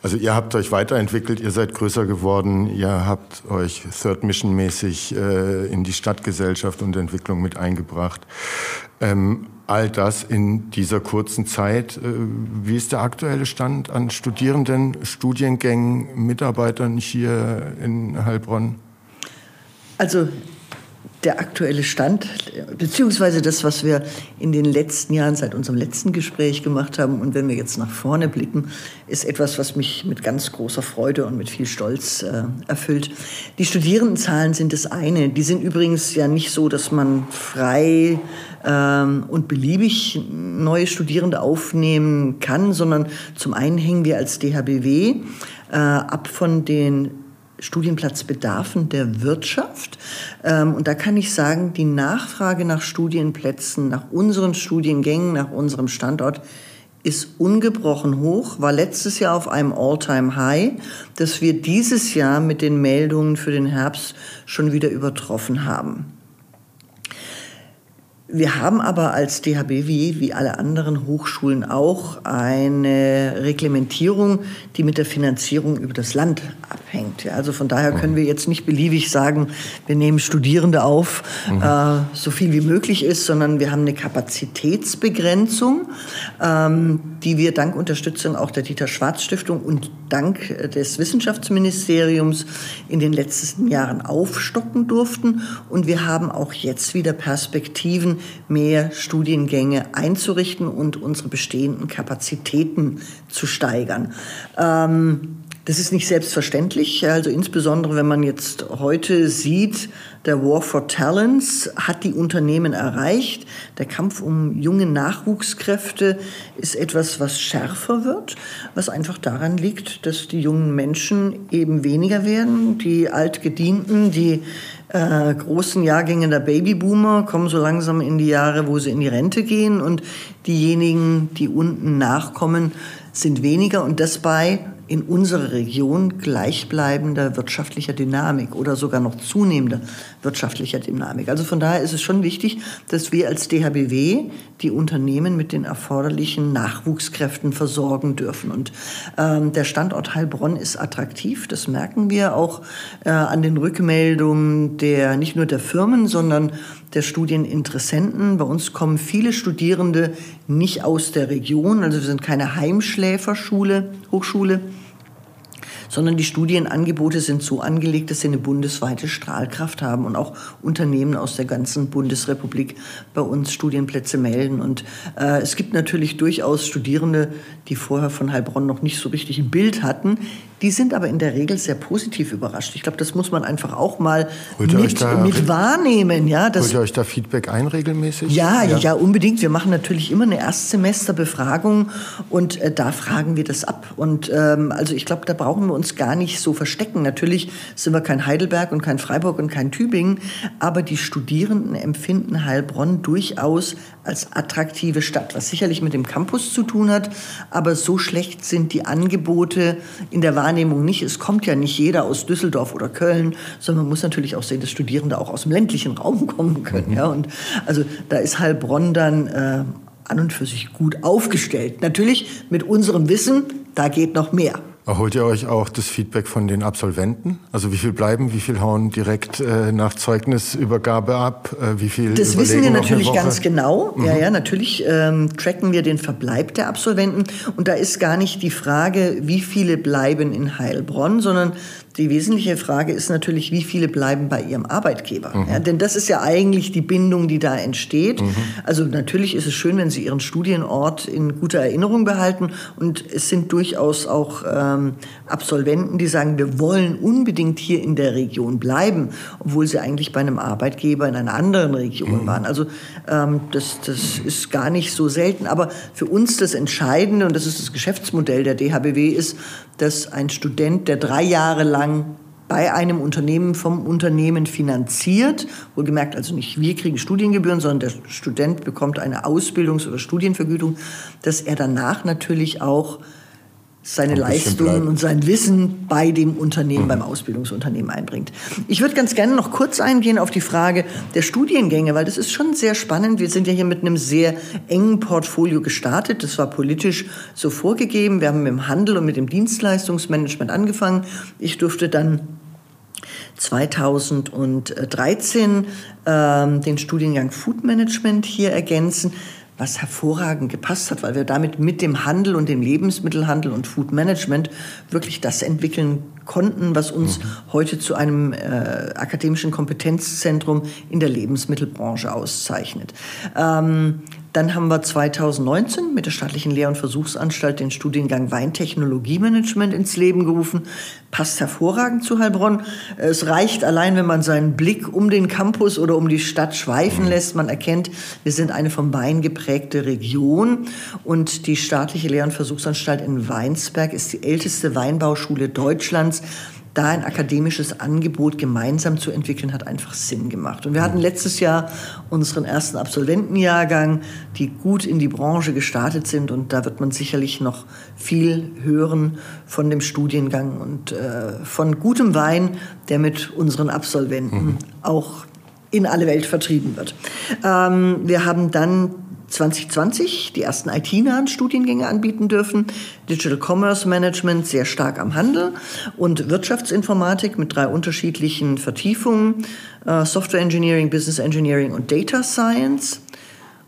also ihr habt euch weiterentwickelt, ihr seid größer geworden, ihr habt euch Third Mission mäßig äh, in die Stadtgesellschaft und Entwicklung mit eingebracht. Ähm, all das in dieser kurzen Zeit. Äh, wie ist der aktuelle Stand an Studierenden, Studiengängen, Mitarbeitern hier in Heilbronn? Also der aktuelle Stand, beziehungsweise das, was wir in den letzten Jahren seit unserem letzten Gespräch gemacht haben und wenn wir jetzt nach vorne blicken, ist etwas, was mich mit ganz großer Freude und mit viel Stolz äh, erfüllt. Die Studierendenzahlen sind das eine. Die sind übrigens ja nicht so, dass man frei ähm, und beliebig neue Studierende aufnehmen kann, sondern zum einen hängen wir als DHBW äh, ab von den Studienplatzbedarfen der Wirtschaft. Ähm, und da kann ich sagen, die Nachfrage nach Studienplätzen, nach unseren Studiengängen, nach unserem Standort ist ungebrochen hoch, war letztes Jahr auf einem All-Time-High, das wir dieses Jahr mit den Meldungen für den Herbst schon wieder übertroffen haben. Wir haben aber als DHBW, wie alle anderen Hochschulen auch, eine Reglementierung, die mit der Finanzierung über das Land abhängt. Also von daher können wir jetzt nicht beliebig sagen, wir nehmen Studierende auf, mhm. äh, so viel wie möglich ist, sondern wir haben eine Kapazitätsbegrenzung, ähm, die wir dank Unterstützung auch der Dieter Schwarz Stiftung und dank des Wissenschaftsministeriums in den letzten Jahren aufstocken durften. Und wir haben auch jetzt wieder Perspektiven, mehr Studiengänge einzurichten und unsere bestehenden Kapazitäten zu steigern. Ähm, das ist nicht selbstverständlich. Also insbesondere, wenn man jetzt heute sieht, der War for Talents hat die Unternehmen erreicht. Der Kampf um junge Nachwuchskräfte ist etwas, was schärfer wird, was einfach daran liegt, dass die jungen Menschen eben weniger werden. Die Altgedienten, die äh, großen Jahrgänge der Babyboomer kommen so langsam in die Jahre, wo sie in die Rente gehen und diejenigen, die unten nachkommen, sind weniger und das bei in unserer Region gleichbleibender wirtschaftlicher Dynamik oder sogar noch zunehmender wirtschaftlicher Dynamik. Also von daher ist es schon wichtig, dass wir als DHBW die Unternehmen mit den erforderlichen Nachwuchskräften versorgen dürfen. Und ähm, der Standort Heilbronn ist attraktiv. Das merken wir auch äh, an den Rückmeldungen der nicht nur der Firmen, sondern der Studieninteressenten. Bei uns kommen viele Studierende nicht aus der Region, also wir sind keine Heimschläferschule, Hochschule, sondern die Studienangebote sind so angelegt, dass sie eine bundesweite Strahlkraft haben und auch Unternehmen aus der ganzen Bundesrepublik bei uns Studienplätze melden. Und äh, es gibt natürlich durchaus Studierende, die vorher von Heilbronn noch nicht so richtig ein Bild hatten, die sind aber in der Regel sehr positiv überrascht. Ich glaube, das muss man einfach auch mal mit, mit, wahrnehmen. Ja, das, Holt ihr euch da Feedback ein regelmäßig? Ja, ja, ja, unbedingt. Wir machen natürlich immer eine Erstsemesterbefragung und äh, da fragen wir das ab. Und ähm, also ich glaube, da brauchen wir uns gar nicht so verstecken. Natürlich sind wir kein Heidelberg und kein Freiburg und kein Tübingen, aber die Studierenden empfinden Heilbronn durchaus als attraktive Stadt, was sicherlich mit dem Campus zu tun hat, aber so schlecht sind die Angebote in der Wahrnehmung nicht. Es kommt ja nicht jeder aus Düsseldorf oder Köln, sondern man muss natürlich auch sehen, dass Studierende auch aus dem ländlichen Raum kommen können. Mhm. Ja, und also da ist Heilbronn dann äh, an und für sich gut aufgestellt. Natürlich mit unserem Wissen, da geht noch mehr. Erholt ihr euch auch das Feedback von den Absolventen? Also wie viel bleiben, wie viel hauen direkt äh, nach Zeugnisübergabe ab? Äh, wie viel das wissen wir natürlich ganz genau. Mhm. Ja, ja, natürlich ähm, tracken wir den Verbleib der Absolventen. Und da ist gar nicht die Frage, wie viele bleiben in Heilbronn, sondern die wesentliche Frage ist natürlich, wie viele bleiben bei ihrem Arbeitgeber? Mhm. Ja, denn das ist ja eigentlich die Bindung, die da entsteht. Mhm. Also natürlich ist es schön, wenn Sie Ihren Studienort in guter Erinnerung behalten. Und es sind durchaus auch ähm, Absolventen, die sagen, wir wollen unbedingt hier in der Region bleiben, obwohl sie eigentlich bei einem Arbeitgeber in einer anderen Region mhm. waren. Also ähm, das, das ist gar nicht so selten. Aber für uns das Entscheidende, und das ist das Geschäftsmodell der DHBW, ist, dass ein Student, der drei Jahre lang bei einem Unternehmen vom Unternehmen finanziert. Wohlgemerkt also nicht wir kriegen Studiengebühren, sondern der Student bekommt eine Ausbildungs- oder Studienvergütung, dass er danach natürlich auch seine Leistungen und sein Wissen bei dem Unternehmen, mhm. beim Ausbildungsunternehmen einbringt. Ich würde ganz gerne noch kurz eingehen auf die Frage der Studiengänge, weil das ist schon sehr spannend. Wir sind ja hier mit einem sehr engen Portfolio gestartet. Das war politisch so vorgegeben. Wir haben mit dem Handel und mit dem Dienstleistungsmanagement angefangen. Ich durfte dann 2013 ähm, den Studiengang Food Management hier ergänzen was hervorragend gepasst hat, weil wir damit mit dem Handel und dem Lebensmittelhandel und Food Management wirklich das entwickeln konnten, was uns mhm. heute zu einem äh, akademischen Kompetenzzentrum in der Lebensmittelbranche auszeichnet. Ähm, dann haben wir 2019 mit der Staatlichen Lehr- und Versuchsanstalt den Studiengang Weintechnologiemanagement ins Leben gerufen. Passt hervorragend zu Heilbronn. Es reicht allein, wenn man seinen Blick um den Campus oder um die Stadt schweifen mhm. lässt. Man erkennt, wir sind eine vom Wein geprägte Region und die Staatliche Lehr- und Versuchsanstalt in Weinsberg ist die älteste Weinbauschule Deutschlands da ein akademisches Angebot gemeinsam zu entwickeln, hat einfach Sinn gemacht. Und wir hatten letztes Jahr unseren ersten Absolventenjahrgang, die gut in die Branche gestartet sind. Und da wird man sicherlich noch viel hören von dem Studiengang und äh, von gutem Wein, der mit unseren Absolventen mhm. auch in alle Welt vertrieben wird. Ähm, wir haben dann 2020 die ersten IT-nahen Studiengänge anbieten dürfen. Digital Commerce Management sehr stark am Handel und Wirtschaftsinformatik mit drei unterschiedlichen Vertiefungen. Äh, Software Engineering, Business Engineering und Data Science.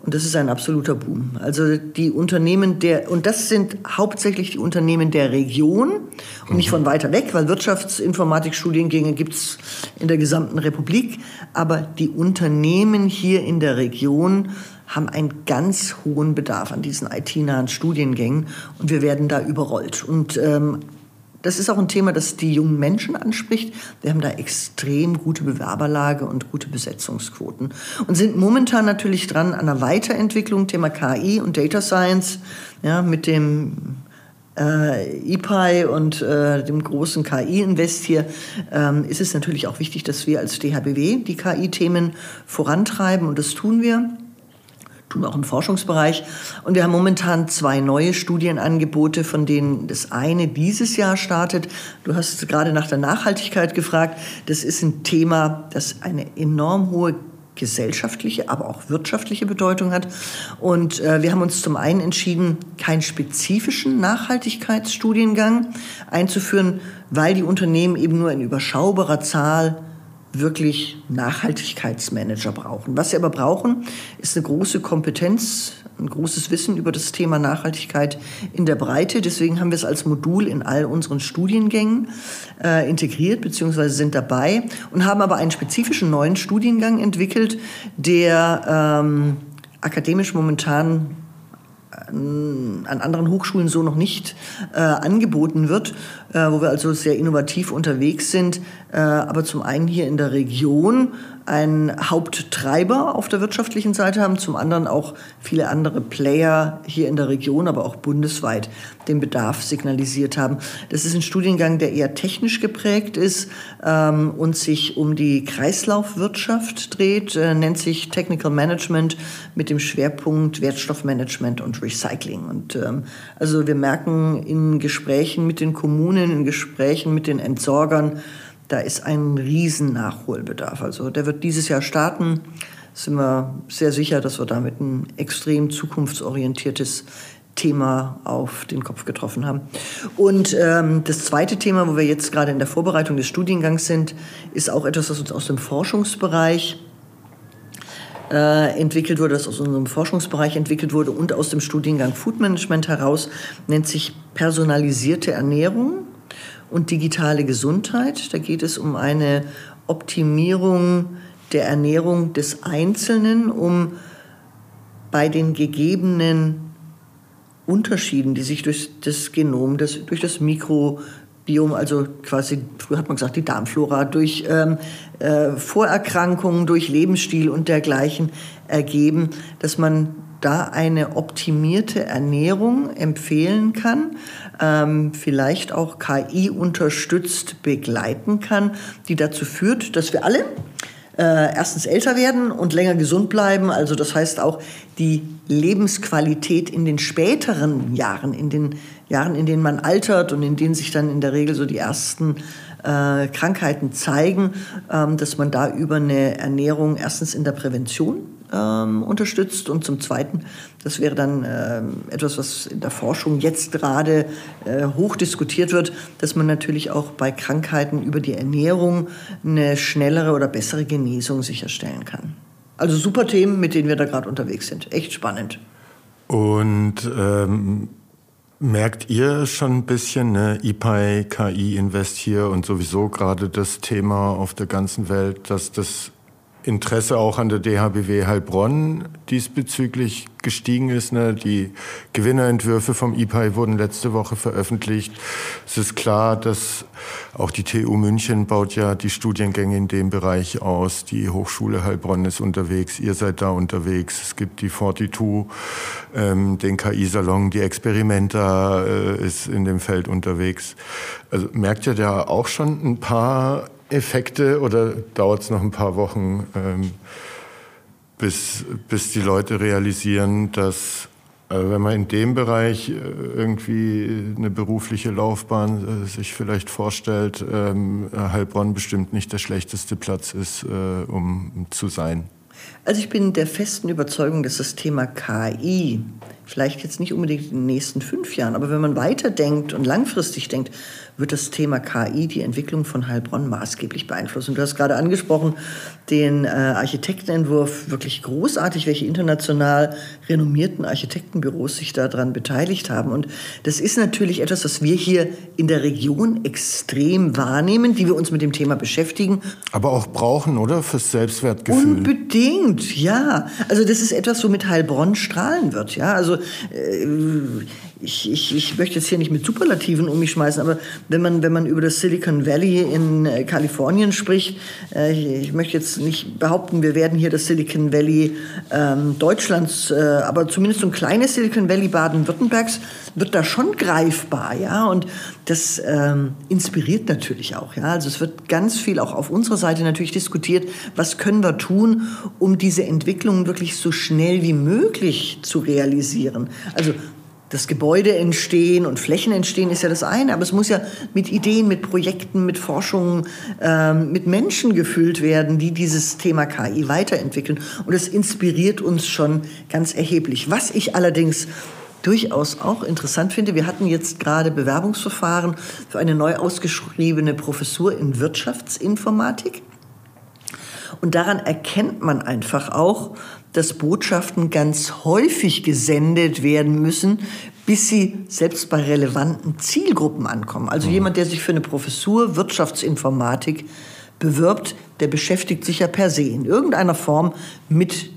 Und das ist ein absoluter Boom. Also die Unternehmen der, und das sind hauptsächlich die Unternehmen der Region und nicht von weiter weg, weil Wirtschaftsinformatikstudiengänge gibt's in der gesamten Republik. Aber die Unternehmen hier in der Region haben einen ganz hohen Bedarf an diesen IT-nahen Studiengängen und wir werden da überrollt. Und ähm, das ist auch ein Thema, das die jungen Menschen anspricht. Wir haben da extrem gute Bewerberlage und gute Besetzungsquoten und sind momentan natürlich dran an einer Weiterentwicklung, Thema KI und Data Science, ja, mit dem äh, EPI und äh, dem großen KI-Invest hier ähm, ist es natürlich auch wichtig, dass wir als DHBW die KI-Themen vorantreiben und das tun wir tun auch im Forschungsbereich. Und wir haben momentan zwei neue Studienangebote, von denen das eine dieses Jahr startet. Du hast gerade nach der Nachhaltigkeit gefragt. Das ist ein Thema, das eine enorm hohe gesellschaftliche, aber auch wirtschaftliche Bedeutung hat. Und äh, wir haben uns zum einen entschieden, keinen spezifischen Nachhaltigkeitsstudiengang einzuführen, weil die Unternehmen eben nur in überschaubarer Zahl wirklich Nachhaltigkeitsmanager brauchen. Was sie aber brauchen, ist eine große Kompetenz, ein großes Wissen über das Thema Nachhaltigkeit in der Breite. Deswegen haben wir es als Modul in all unseren Studiengängen äh, integriert bzw. sind dabei und haben aber einen spezifischen neuen Studiengang entwickelt, der ähm, akademisch momentan an anderen Hochschulen so noch nicht äh, angeboten wird, äh, wo wir also sehr innovativ unterwegs sind, äh, aber zum einen hier in der Region einen Haupttreiber auf der wirtschaftlichen Seite haben, zum anderen auch viele andere Player hier in der Region, aber auch bundesweit den Bedarf signalisiert haben. Das ist ein Studiengang, der eher technisch geprägt ist ähm, und sich um die Kreislaufwirtschaft dreht, äh, nennt sich Technical Management mit dem Schwerpunkt Wertstoffmanagement und Recycling. Und ähm, also wir merken in Gesprächen mit den Kommunen, in Gesprächen mit den Entsorgern, da ist ein riesen Nachholbedarf. Also der wird dieses Jahr starten. Sind wir sehr sicher, dass wir damit ein extrem zukunftsorientiertes Thema auf den Kopf getroffen haben. Und ähm, das zweite Thema, wo wir jetzt gerade in der Vorbereitung des Studiengangs sind, ist auch etwas, was uns aus dem Forschungsbereich äh, entwickelt wurde, das aus unserem Forschungsbereich entwickelt wurde und aus dem Studiengang Food Management heraus, nennt sich personalisierte Ernährung und digitale Gesundheit. Da geht es um eine Optimierung der Ernährung des Einzelnen, um bei den gegebenen Unterschieden, die sich durch das Genom, das, durch das Mikrobiom, also quasi, früher hat man gesagt, die Darmflora, durch ähm, äh, Vorerkrankungen, durch Lebensstil und dergleichen ergeben, dass man da eine optimierte Ernährung empfehlen kann, ähm, vielleicht auch KI unterstützt begleiten kann, die dazu führt, dass wir alle äh, erstens älter werden und länger gesund bleiben. Also das heißt auch die Lebensqualität in den späteren Jahren, in den Jahren, in denen man altert und in denen sich dann in der Regel so die ersten äh, Krankheiten zeigen, ähm, dass man da über eine Ernährung erstens in der Prävention ähm, unterstützt und zum Zweiten, das wäre dann ähm, etwas, was in der Forschung jetzt gerade äh, hoch diskutiert wird, dass man natürlich auch bei Krankheiten über die Ernährung eine schnellere oder bessere Genesung sicherstellen kann. Also super Themen, mit denen wir da gerade unterwegs sind. Echt spannend. Und ähm, merkt ihr schon ein bisschen, ne, IPI, KI Invest hier und sowieso gerade das Thema auf der ganzen Welt, dass das Interesse auch an der DHBW Heilbronn diesbezüglich gestiegen ist. Ne? Die Gewinnerentwürfe vom IPAI wurden letzte Woche veröffentlicht. Es ist klar, dass auch die TU München baut ja die Studiengänge in dem Bereich aus. Die Hochschule Heilbronn ist unterwegs, ihr seid da unterwegs. Es gibt die 42, ähm, den KI-Salon, die Experimenta äh, ist in dem Feld unterwegs. Also merkt ihr da auch schon ein paar Effekte oder dauert es noch ein paar Wochen, ähm, bis, bis die Leute realisieren, dass also wenn man in dem Bereich äh, irgendwie eine berufliche Laufbahn äh, sich vielleicht vorstellt, ähm, Heilbronn bestimmt nicht der schlechteste Platz ist, äh, um zu sein. Also ich bin der festen Überzeugung, dass das Thema KI vielleicht jetzt nicht unbedingt in den nächsten fünf Jahren, aber wenn man weiterdenkt und langfristig denkt, wird das Thema KI die Entwicklung von Heilbronn maßgeblich beeinflussen. Du hast gerade angesprochen den äh, Architektenentwurf, wirklich großartig, welche international renommierten Architektenbüros sich daran beteiligt haben. Und das ist natürlich etwas, was wir hier in der Region extrem wahrnehmen, die wir uns mit dem Thema beschäftigen. Aber auch brauchen, oder? Fürs Selbstwertgefühl. Unbedingt, ja. Also das ist etwas, womit Heilbronn strahlen wird, ja. Also äh, ich, ich, ich möchte jetzt hier nicht mit Superlativen um mich schmeißen, aber wenn man, wenn man über das Silicon Valley in äh, Kalifornien spricht, äh, ich, ich, möchte jetzt nicht behaupten, wir werden hier das Silicon Valley ähm, Deutschlands, äh, aber zumindest so ein kleines Silicon Valley Baden-Württembergs wird da schon greifbar, ja, und das ähm, inspiriert natürlich auch, ja, also es wird ganz viel auch auf unserer Seite natürlich diskutiert, was können wir tun, um diese Entwicklung wirklich so schnell wie möglich zu realisieren. Also das Gebäude entstehen und Flächen entstehen, ist ja das eine, aber es muss ja mit Ideen, mit Projekten, mit Forschungen, ähm, mit Menschen gefüllt werden, die dieses Thema KI weiterentwickeln. Und das inspiriert uns schon ganz erheblich. Was ich allerdings durchaus auch interessant finde, wir hatten jetzt gerade Bewerbungsverfahren für eine neu ausgeschriebene Professur in Wirtschaftsinformatik. Und daran erkennt man einfach auch, dass Botschaften ganz häufig gesendet werden müssen, bis sie selbst bei relevanten Zielgruppen ankommen. Also mhm. jemand, der sich für eine Professur Wirtschaftsinformatik bewirbt, der beschäftigt sich ja per se in irgendeiner Form mit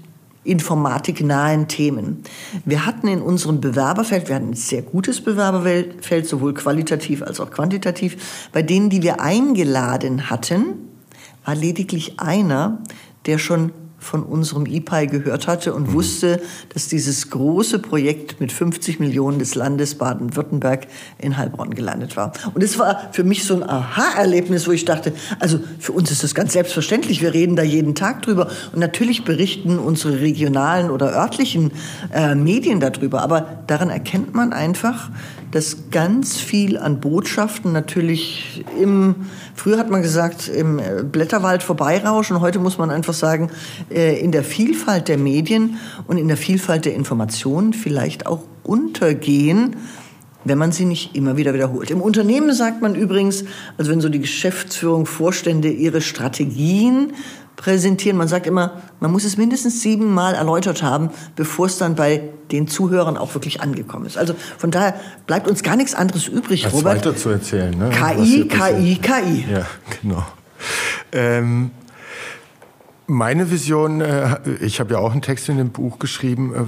informatiknahen Themen. Wir hatten in unserem Bewerberfeld, wir hatten ein sehr gutes Bewerberfeld, sowohl qualitativ als auch quantitativ, bei denen, die wir eingeladen hatten, war lediglich einer, der schon von unserem IPAI gehört hatte und mhm. wusste, dass dieses große Projekt mit 50 Millionen des Landes Baden-Württemberg in Heilbronn gelandet war. Und es war für mich so ein Aha-Erlebnis, wo ich dachte, also für uns ist das ganz selbstverständlich, wir reden da jeden Tag drüber und natürlich berichten unsere regionalen oder örtlichen äh, Medien darüber, aber daran erkennt man einfach, dass ganz viel an Botschaften natürlich im, früher hat man gesagt, im Blätterwald vorbeirauschen. Heute muss man einfach sagen, äh, in der Vielfalt der Medien und in der Vielfalt der Informationen vielleicht auch untergehen, wenn man sie nicht immer wieder wiederholt. Im Unternehmen sagt man übrigens, also wenn so die Geschäftsführung, Vorstände ihre Strategien präsentieren. Man sagt immer, man muss es mindestens siebenmal erläutert haben, bevor es dann bei den Zuhörern auch wirklich angekommen ist. Also von daher bleibt uns gar nichts anderes übrig, Als Robert. weiter zu erzählen. Ne? KI, KI, KI. Ja, genau. Ähm, meine Vision, äh, ich habe ja auch einen Text in dem Buch geschrieben, äh,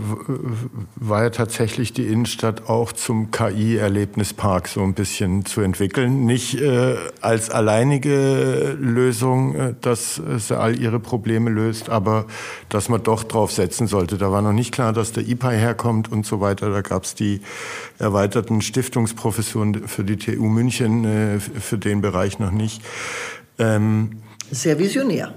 war ja tatsächlich die Innenstadt auch zum KI-Erlebnispark so ein bisschen zu entwickeln. Nicht äh, als alleinige Lösung, dass sie all ihre Probleme löst, aber dass man doch drauf setzen sollte. Da war noch nicht klar, dass der IPAI herkommt und so weiter. Da gab es die erweiterten Stiftungsprofessuren für die TU München, für den Bereich noch nicht. Ähm, Sehr visionär.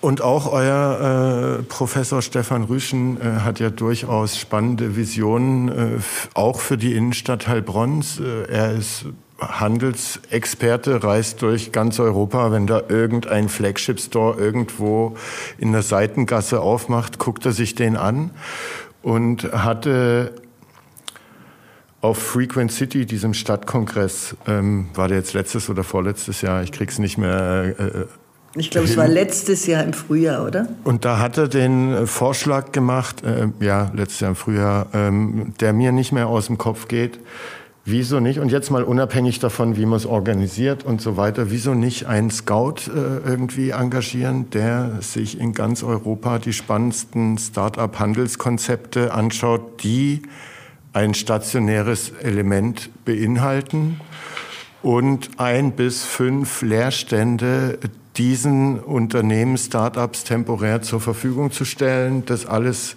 Und auch euer äh, Professor Stefan Rüschen äh, hat ja durchaus spannende Visionen, äh, auch für die Innenstadt Heilbronns. Äh, er ist Handelsexperte, reist durch ganz Europa. Wenn da irgendein Flagship-Store irgendwo in der Seitengasse aufmacht, guckt er sich den an und hatte auf Frequent City, diesem Stadtkongress, ähm, war der jetzt letztes oder vorletztes Jahr, ich krieg's nicht mehr äh, ich glaube, es war letztes Jahr im Frühjahr, oder? Und da hat er den äh, Vorschlag gemacht, äh, ja, letztes Jahr im Frühjahr, ähm, der mir nicht mehr aus dem Kopf geht. Wieso nicht? Und jetzt mal unabhängig davon, wie man es organisiert und so weiter, wieso nicht einen Scout äh, irgendwie engagieren, der sich in ganz Europa die spannendsten Start-up-Handelskonzepte anschaut, die ein stationäres Element beinhalten und ein bis fünf Leerstände, diesen Unternehmen, Startups temporär zur Verfügung zu stellen, das alles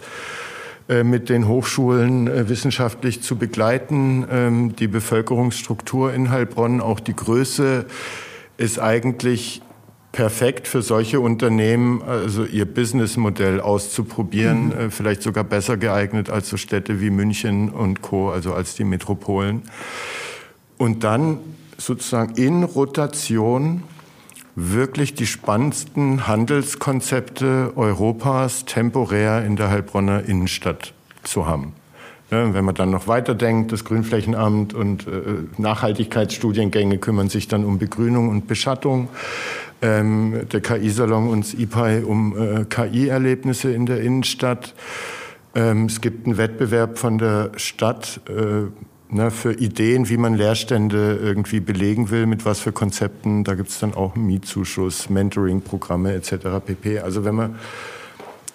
äh, mit den Hochschulen äh, wissenschaftlich zu begleiten. Ähm, die Bevölkerungsstruktur in Heilbronn, auch die Größe ist eigentlich perfekt für solche Unternehmen, also ihr Businessmodell auszuprobieren, mhm. Äh, vielleicht sogar besser geeignet als so Städte wie München und Co., also als die Metropolen. Und dann sozusagen in Rotation wirklich die spannendsten Handelskonzepte Europas temporär in der Heilbronner Innenstadt zu haben. Wenn man dann noch weiterdenkt, das Grünflächenamt und äh, Nachhaltigkeitsstudiengänge kümmern sich dann um Begrünung und Beschattung. Ähm, der KI-Salon und das IPAI um äh, KI-Erlebnisse in der Innenstadt. Ähm, es gibt einen Wettbewerb von der Stadt äh, ne, für Ideen, wie man Leerstände irgendwie belegen will, mit was für Konzepten. Da gibt es dann auch Mietzuschuss, Mentoring-Programme etc. pp. Also wenn man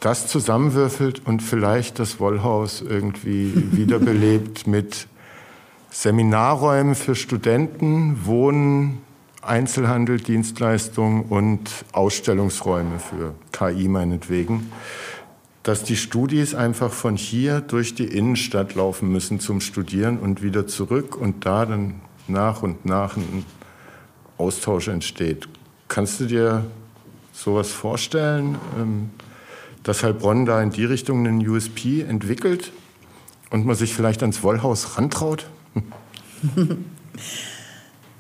das zusammenwürfelt und vielleicht das Wollhaus irgendwie wiederbelebt mit Seminarräumen für Studenten, Wohnen, Einzelhandel, Dienstleistungen und Ausstellungsräume für KI meinetwegen dass die Studis einfach von hier durch die Innenstadt laufen müssen zum Studieren und wieder zurück und da dann nach und nach ein Austausch entsteht. Kannst du dir sowas vorstellen, ähm, dass Heilbronn da in die Richtung einen USP entwickelt und man sich vielleicht ans Wollhaus rantraut?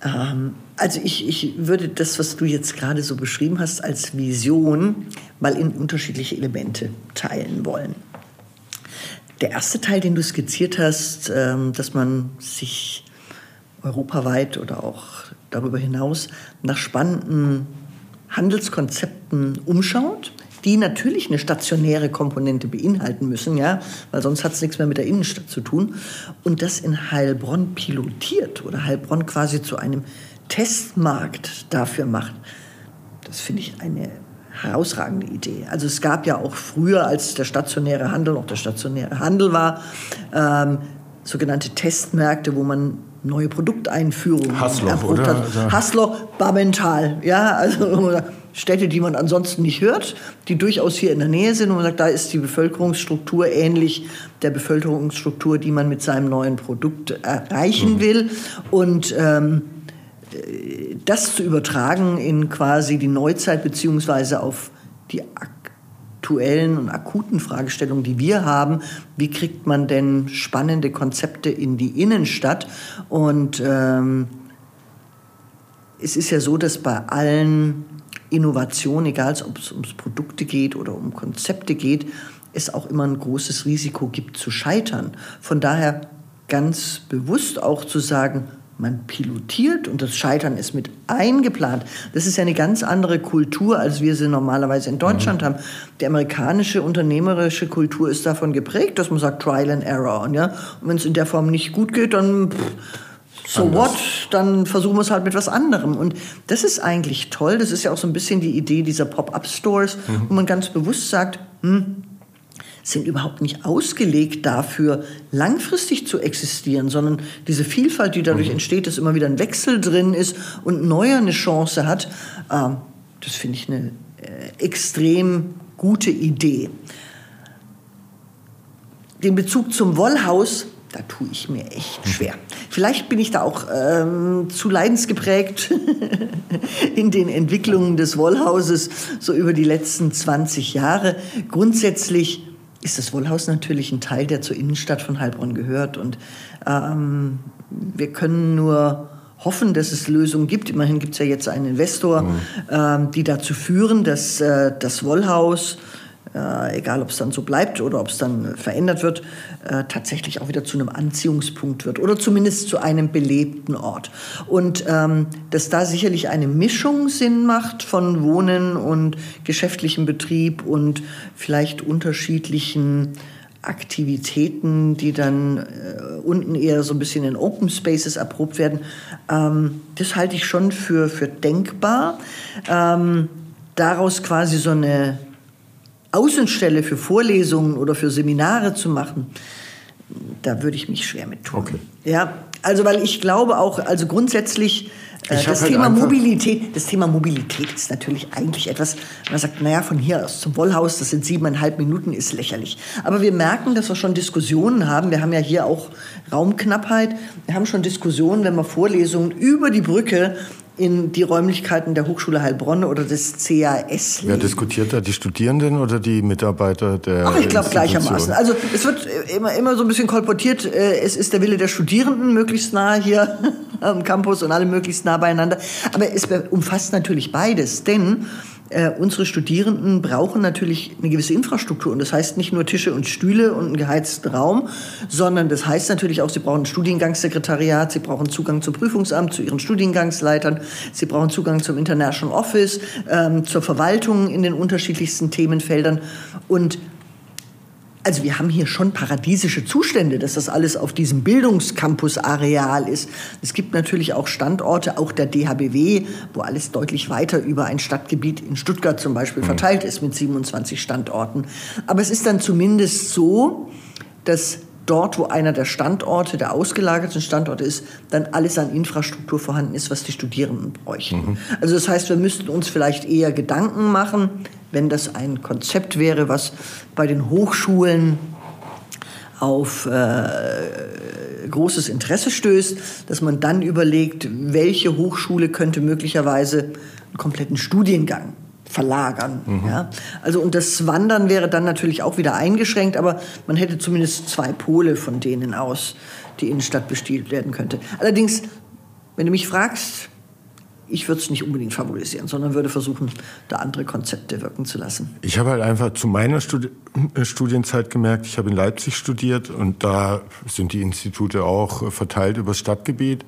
Ähm, also ich, ich würde das, was du jetzt gerade so beschrieben hast, als Vision mal in unterschiedliche Elemente teilen wollen. Der erste Teil, den du skizziert hast, ähm, dass man sich europaweit oder auch darüber hinaus nach spannenden Handelskonzepten umschaut, die natürlich eine stationäre Komponente beinhalten müssen, ja, weil sonst hat es nichts mehr mit der Innenstadt zu tun. Und das in Heilbronn pilotiert oder Heilbronn quasi zu einem Testmarkt dafür macht, das finde ich eine herausragende Idee. Also es gab ja auch früher, als der stationäre Handel noch der stationäre Handel war, ähm, sogenannte Testmärkte, wo man neue Produkteinführungen Hasloch, erprobt oder? hat. Hasloch, Bamental, ja, also Städte, die man ansonsten nicht hört, die durchaus hier in der Nähe sind. Und man sagt, da ist die Bevölkerungsstruktur ähnlich der Bevölkerungsstruktur, die man mit seinem neuen Produkt erreichen mhm. will. Und ähm, das zu übertragen in quasi die Neuzeit beziehungsweise auf die aktuellen und akuten Fragestellungen, die wir haben. Wie kriegt man denn spannende Konzepte in die Innenstadt? Und ähm, es ist ja so, dass bei allen Innovation, egal ob es ums Produkte geht oder um Konzepte geht, es auch immer ein großes Risiko gibt zu scheitern. Von daher ganz bewusst auch zu sagen, man pilotiert und das Scheitern ist mit eingeplant. Das ist ja eine ganz andere Kultur, als wir sie normalerweise in Deutschland mhm. haben. Die amerikanische unternehmerische Kultur ist davon geprägt, dass man sagt Trial and Error. Und, ja? und wenn es in der Form nicht gut geht, dann pff, so Anders. what, dann versuchen wir es halt mit was anderem. Und das ist eigentlich toll. Das ist ja auch so ein bisschen die Idee dieser Pop-up-Stores, mhm. wo man ganz bewusst sagt, hm, sind überhaupt nicht ausgelegt dafür, langfristig zu existieren, sondern diese Vielfalt, die dadurch mhm. entsteht, dass immer wieder ein Wechsel drin ist und neuer eine Chance hat, äh, das finde ich eine äh, extrem gute Idee. Den Bezug zum Wollhaus da tue ich mir echt schwer. Vielleicht bin ich da auch ähm, zu leidensgeprägt in den Entwicklungen des Wollhauses so über die letzten 20 Jahre. Grundsätzlich ist das Wollhaus natürlich ein Teil, der zur Innenstadt von Heilbronn gehört. Und ähm, wir können nur hoffen, dass es Lösungen gibt. Immerhin gibt es ja jetzt einen Investor, mhm. ähm, die dazu führen, dass äh, das Wollhaus äh, egal ob es dann so bleibt oder ob es dann verändert wird, äh, tatsächlich auch wieder zu einem Anziehungspunkt wird oder zumindest zu einem belebten Ort. Und ähm, dass da sicherlich eine Mischung Sinn macht von Wohnen und geschäftlichem Betrieb und vielleicht unterschiedlichen Aktivitäten, die dann äh, unten eher so ein bisschen in Open Spaces erprobt werden, ähm, das halte ich schon für, für denkbar. Ähm, daraus quasi so eine Außenstelle für Vorlesungen oder für Seminare zu machen, da würde ich mich schwer mit tun. Okay. Ja, also weil ich glaube auch, also grundsätzlich äh, das halt Thema Mobilität, das Thema Mobilität ist natürlich eigentlich etwas, man sagt, naja, von hier aus zum Wollhaus, das sind siebeneinhalb Minuten, ist lächerlich. Aber wir merken, dass wir schon Diskussionen haben. Wir haben ja hier auch Raumknappheit. Wir haben schon Diskussionen, wenn wir Vorlesungen über die Brücke in die Räumlichkeiten der Hochschule Heilbronn oder des CAS. Wer diskutiert da? Die Studierenden oder die Mitarbeiter der Ach, ich glaube gleichermaßen. Also es wird immer, immer so ein bisschen kolportiert, äh, es ist der Wille der Studierenden möglichst nahe hier am Campus und alle möglichst nah beieinander. Aber es umfasst natürlich beides, denn äh, unsere Studierenden brauchen natürlich eine gewisse Infrastruktur. Und das heißt nicht nur Tische und Stühle und einen geheizten Raum, sondern das heißt natürlich auch, sie brauchen ein Studiengangssekretariat, sie brauchen Zugang zum Prüfungsamt, zu ihren Studiengangsleitern, sie brauchen Zugang zum International Office, ähm, zur Verwaltung in den unterschiedlichsten Themenfeldern. Und also wir haben hier schon paradiesische Zustände, dass das alles auf diesem Bildungscampus-Areal ist. Es gibt natürlich auch Standorte, auch der DHBW, wo alles deutlich weiter über ein Stadtgebiet in Stuttgart zum Beispiel mhm. verteilt ist mit 27 Standorten. Aber es ist dann zumindest so, dass dort, wo einer der Standorte, der ausgelagerten Standorte ist, dann alles an Infrastruktur vorhanden ist, was die Studierenden bräuchten. Mhm. Also das heißt, wir müssten uns vielleicht eher Gedanken machen, wenn das ein Konzept wäre, was bei den Hochschulen auf äh, großes Interesse stößt, dass man dann überlegt, welche Hochschule könnte möglicherweise einen kompletten Studiengang verlagern. Mhm. Ja? Also und das Wandern wäre dann natürlich auch wieder eingeschränkt, aber man hätte zumindest zwei Pole von denen aus, die Innenstadt bestiehlt werden könnte. Allerdings, wenn du mich fragst, ich würde es nicht unbedingt favorisieren, sondern würde versuchen, da andere Konzepte wirken zu lassen. Ich habe halt einfach zu meiner Studi äh, Studienzeit gemerkt, ich habe in Leipzig studiert und da sind die Institute auch verteilt über das Stadtgebiet.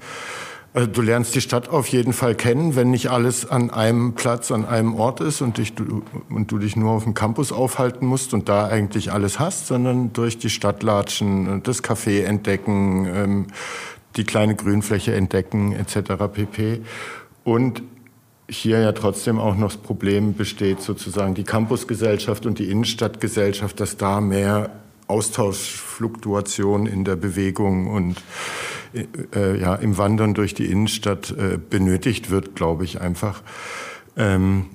Also du lernst die Stadt auf jeden Fall kennen, wenn nicht alles an einem Platz, an einem Ort ist und, dich, du, und du dich nur auf dem Campus aufhalten musst und da eigentlich alles hast, sondern durch die Stadt latschen, das Café entdecken, ähm, die kleine Grünfläche entdecken etc. pp. Und hier ja trotzdem auch noch das Problem besteht, sozusagen die Campusgesellschaft und die Innenstadtgesellschaft, dass da mehr Austauschfluktuation in der Bewegung und äh, ja, im Wandern durch die Innenstadt äh, benötigt wird, glaube ich einfach. Ähm,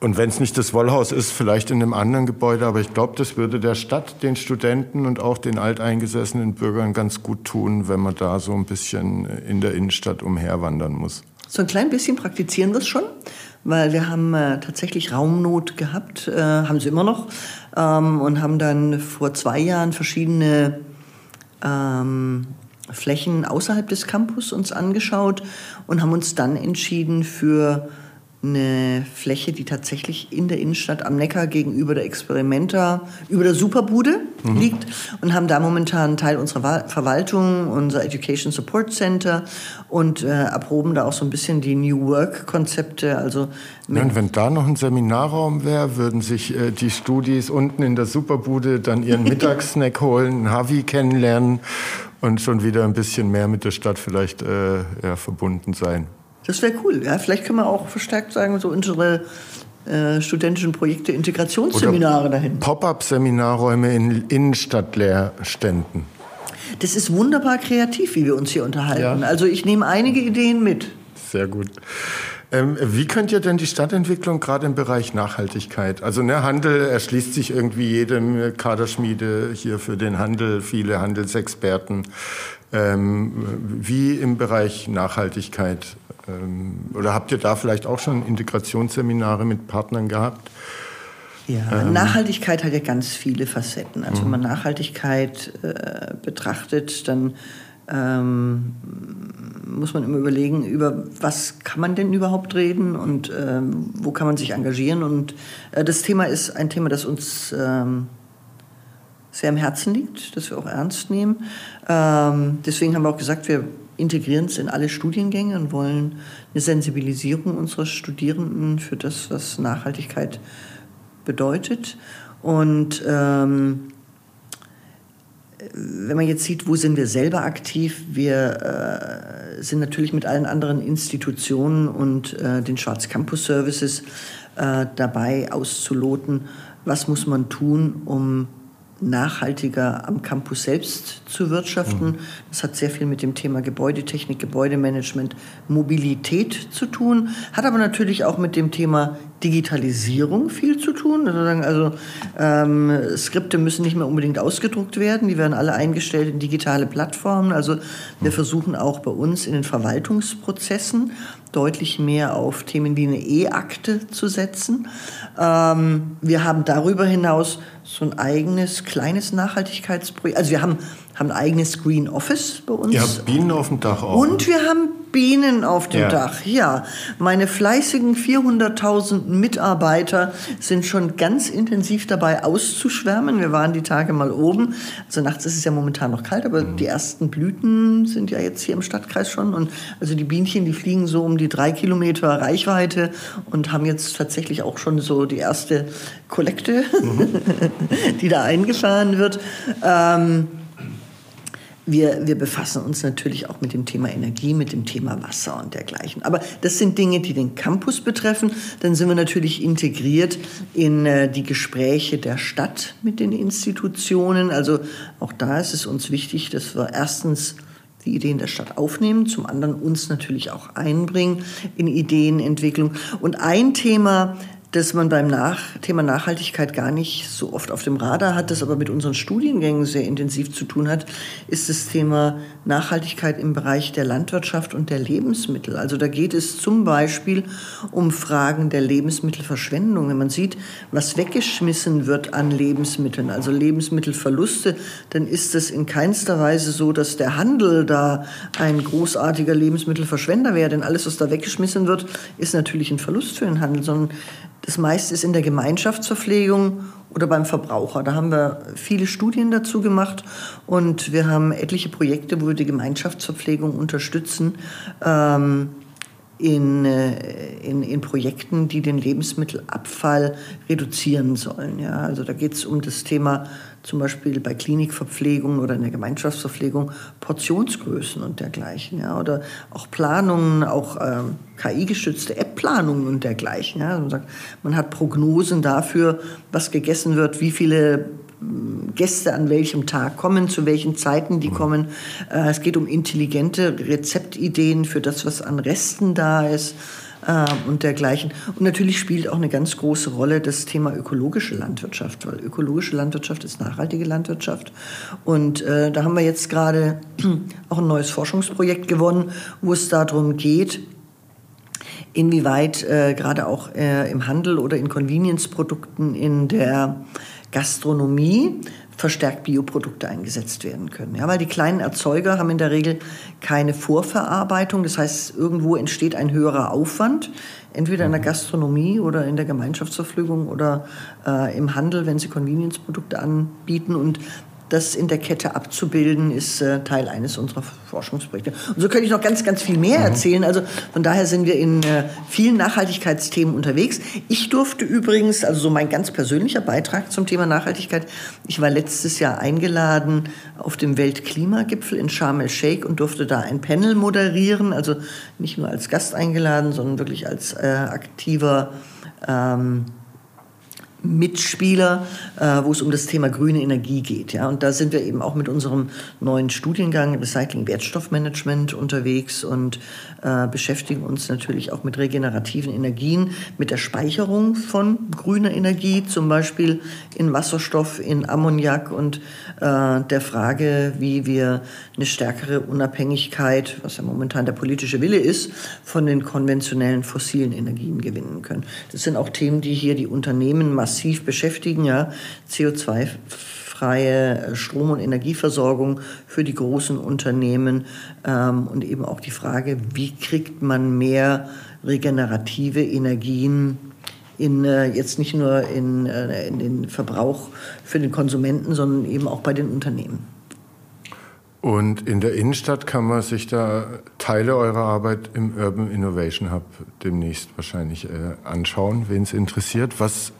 und wenn es nicht das Wollhaus ist, vielleicht in einem anderen Gebäude, aber ich glaube, das würde der Stadt, den Studenten und auch den alteingesessenen Bürgern ganz gut tun, wenn man da so ein bisschen in der Innenstadt umherwandern muss. So ein klein bisschen praktizieren wir es schon, weil wir haben äh, tatsächlich Raumnot gehabt, äh, haben sie immer noch, ähm, und haben dann vor zwei Jahren verschiedene ähm, Flächen außerhalb des Campus uns angeschaut und haben uns dann entschieden für eine Fläche, die tatsächlich in der Innenstadt am Neckar gegenüber der Experimenta, über der Superbude mhm. liegt und haben da momentan Teil unserer Verwaltung, unser Education Support Center und äh, erproben da auch so ein bisschen die New Work Konzepte. Also und wenn da noch ein Seminarraum wäre, würden sich äh, die Studis unten in der Superbude dann ihren Mittagssnack holen, einen Havi kennenlernen und schon wieder ein bisschen mehr mit der Stadt vielleicht äh, ja, verbunden sein. Das wäre cool. Ja? Vielleicht können wir auch verstärkt sagen, so unsere äh, studentischen Projekte, Integrationsseminare Oder dahin. Pop-up-Seminarräume in Innenstadtlehrständen. Das ist wunderbar kreativ, wie wir uns hier unterhalten. Ja. Also ich nehme einige Ideen mit. Sehr gut. Ähm, wie könnt ihr denn die Stadtentwicklung gerade im Bereich Nachhaltigkeit? Also ne, Handel erschließt sich irgendwie jedem Kaderschmiede hier für den Handel, viele Handelsexperten. Ähm, wie im Bereich Nachhaltigkeit ähm, oder habt ihr da vielleicht auch schon Integrationsseminare mit Partnern gehabt? Ja, ähm. Nachhaltigkeit hat ja ganz viele Facetten. Also wenn man mhm. Nachhaltigkeit äh, betrachtet, dann ähm, muss man immer überlegen, über was kann man denn überhaupt reden und ähm, wo kann man sich engagieren. Und äh, das Thema ist ein Thema, das uns ähm, sehr am Herzen liegt, das wir auch ernst nehmen. Ähm, deswegen haben wir auch gesagt, wir integrieren es in alle Studiengänge und wollen eine Sensibilisierung unserer Studierenden für das, was Nachhaltigkeit bedeutet. Und ähm, wenn man jetzt sieht, wo sind wir selber aktiv, wir äh, sind natürlich mit allen anderen Institutionen und äh, den Schwarz Campus Services äh, dabei auszuloten, was muss man tun, um nachhaltiger am Campus selbst zu wirtschaften. Mhm. Das hat sehr viel mit dem Thema Gebäudetechnik, Gebäudemanagement, Mobilität zu tun, hat aber natürlich auch mit dem Thema Digitalisierung viel zu tun. Also ähm, Skripte müssen nicht mehr unbedingt ausgedruckt werden, die werden alle eingestellt in digitale Plattformen. Also wir versuchen auch bei uns in den Verwaltungsprozessen deutlich mehr auf Themen wie eine E-Akte zu setzen. Ähm, wir haben darüber hinaus so ein eigenes kleines Nachhaltigkeitsprojekt. Also wir haben haben ein eigenes Green Office bei uns. Ja, Bienen auf dem Dach auch. Und wir haben Bienen auf dem ja. Dach. Ja, meine fleißigen 400.000 Mitarbeiter sind schon ganz intensiv dabei auszuschwärmen. Wir waren die Tage mal oben. Also nachts ist es ja momentan noch kalt, aber mhm. die ersten Blüten sind ja jetzt hier im Stadtkreis schon. Und also die Bienchen, die fliegen so um die drei Kilometer Reichweite und haben jetzt tatsächlich auch schon so die erste Kollekte, mhm. die da eingefahren wird. Ähm, wir, wir befassen uns natürlich auch mit dem Thema Energie, mit dem Thema Wasser und dergleichen. Aber das sind Dinge, die den Campus betreffen. Dann sind wir natürlich integriert in äh, die Gespräche der Stadt mit den Institutionen. Also auch da ist es uns wichtig, dass wir erstens die Ideen der Stadt aufnehmen, zum anderen uns natürlich auch einbringen in Ideenentwicklung. Und ein Thema, das man beim Nach Thema Nachhaltigkeit gar nicht so oft auf dem Radar hat, das aber mit unseren Studiengängen sehr intensiv zu tun hat, ist das Thema Nachhaltigkeit im Bereich der Landwirtschaft und der Lebensmittel. Also da geht es zum Beispiel um Fragen der Lebensmittelverschwendung. Wenn man sieht, was weggeschmissen wird an Lebensmitteln, also Lebensmittelverluste, dann ist es in keinster Weise so, dass der Handel da ein großartiger Lebensmittelverschwender wäre. Denn alles, was da weggeschmissen wird, ist natürlich ein Verlust für den Handel, sondern das meiste ist in der Gemeinschaftsverpflegung oder beim Verbraucher. Da haben wir viele Studien dazu gemacht und wir haben etliche Projekte, wo wir die Gemeinschaftsverpflegung unterstützen. Ähm, in, äh, in, in Projekten, die den Lebensmittelabfall reduzieren sollen. Ja, also da geht es um das Thema zum Beispiel bei Klinikverpflegung oder in der Gemeinschaftsverpflegung Portionsgrößen und dergleichen. Ja, oder auch Planungen, auch ähm, KI-gestützte App-Planungen und dergleichen. Ja. Man, sagt, man hat Prognosen dafür, was gegessen wird, wie viele Gäste an welchem Tag kommen, zu welchen Zeiten die mhm. kommen. Äh, es geht um intelligente Rezeptideen für das, was an Resten da ist und dergleichen. Und natürlich spielt auch eine ganz große Rolle das Thema ökologische Landwirtschaft, weil ökologische Landwirtschaft ist nachhaltige Landwirtschaft. Und äh, da haben wir jetzt gerade auch ein neues Forschungsprojekt gewonnen, wo es darum geht, inwieweit äh, gerade auch äh, im Handel oder in Convenience-Produkten in der Gastronomie verstärkt Bioprodukte eingesetzt werden können. Ja, weil die kleinen Erzeuger haben in der Regel keine Vorverarbeitung. Das heißt, irgendwo entsteht ein höherer Aufwand, entweder in der Gastronomie oder in der Gemeinschaftsverpflegung oder äh, im Handel, wenn sie Convenience-Produkte anbieten. Und das in der Kette abzubilden, ist äh, Teil eines unserer Forschungsprojekte. Und so könnte ich noch ganz, ganz viel mehr mhm. erzählen. Also von daher sind wir in äh, vielen Nachhaltigkeitsthemen unterwegs. Ich durfte übrigens, also so mein ganz persönlicher Beitrag zum Thema Nachhaltigkeit, ich war letztes Jahr eingeladen auf dem Weltklimagipfel in Sharm el-Sheikh und durfte da ein Panel moderieren. Also nicht nur als Gast eingeladen, sondern wirklich als äh, aktiver ähm, Mitspieler, äh, wo es um das Thema grüne Energie geht. Ja? Und da sind wir eben auch mit unserem neuen Studiengang Recycling Wertstoffmanagement unterwegs und äh, beschäftigen uns natürlich auch mit regenerativen Energien, mit der Speicherung von grüner Energie, zum Beispiel in Wasserstoff, in Ammoniak und äh, der Frage, wie wir eine stärkere Unabhängigkeit, was ja momentan der politische Wille ist, von den konventionellen fossilen Energien gewinnen können. Das sind auch Themen, die hier die Unternehmen massiv massiv beschäftigen, ja, CO2 freie Strom- und Energieversorgung für die großen Unternehmen ähm, und eben auch die Frage, wie kriegt man mehr regenerative Energien in, äh, jetzt nicht nur in, äh, in den Verbrauch für den Konsumenten, sondern eben auch bei den Unternehmen. Und in der Innenstadt kann man sich da Teile eurer Arbeit im Urban Innovation Hub demnächst wahrscheinlich äh, anschauen, wen es interessiert. Was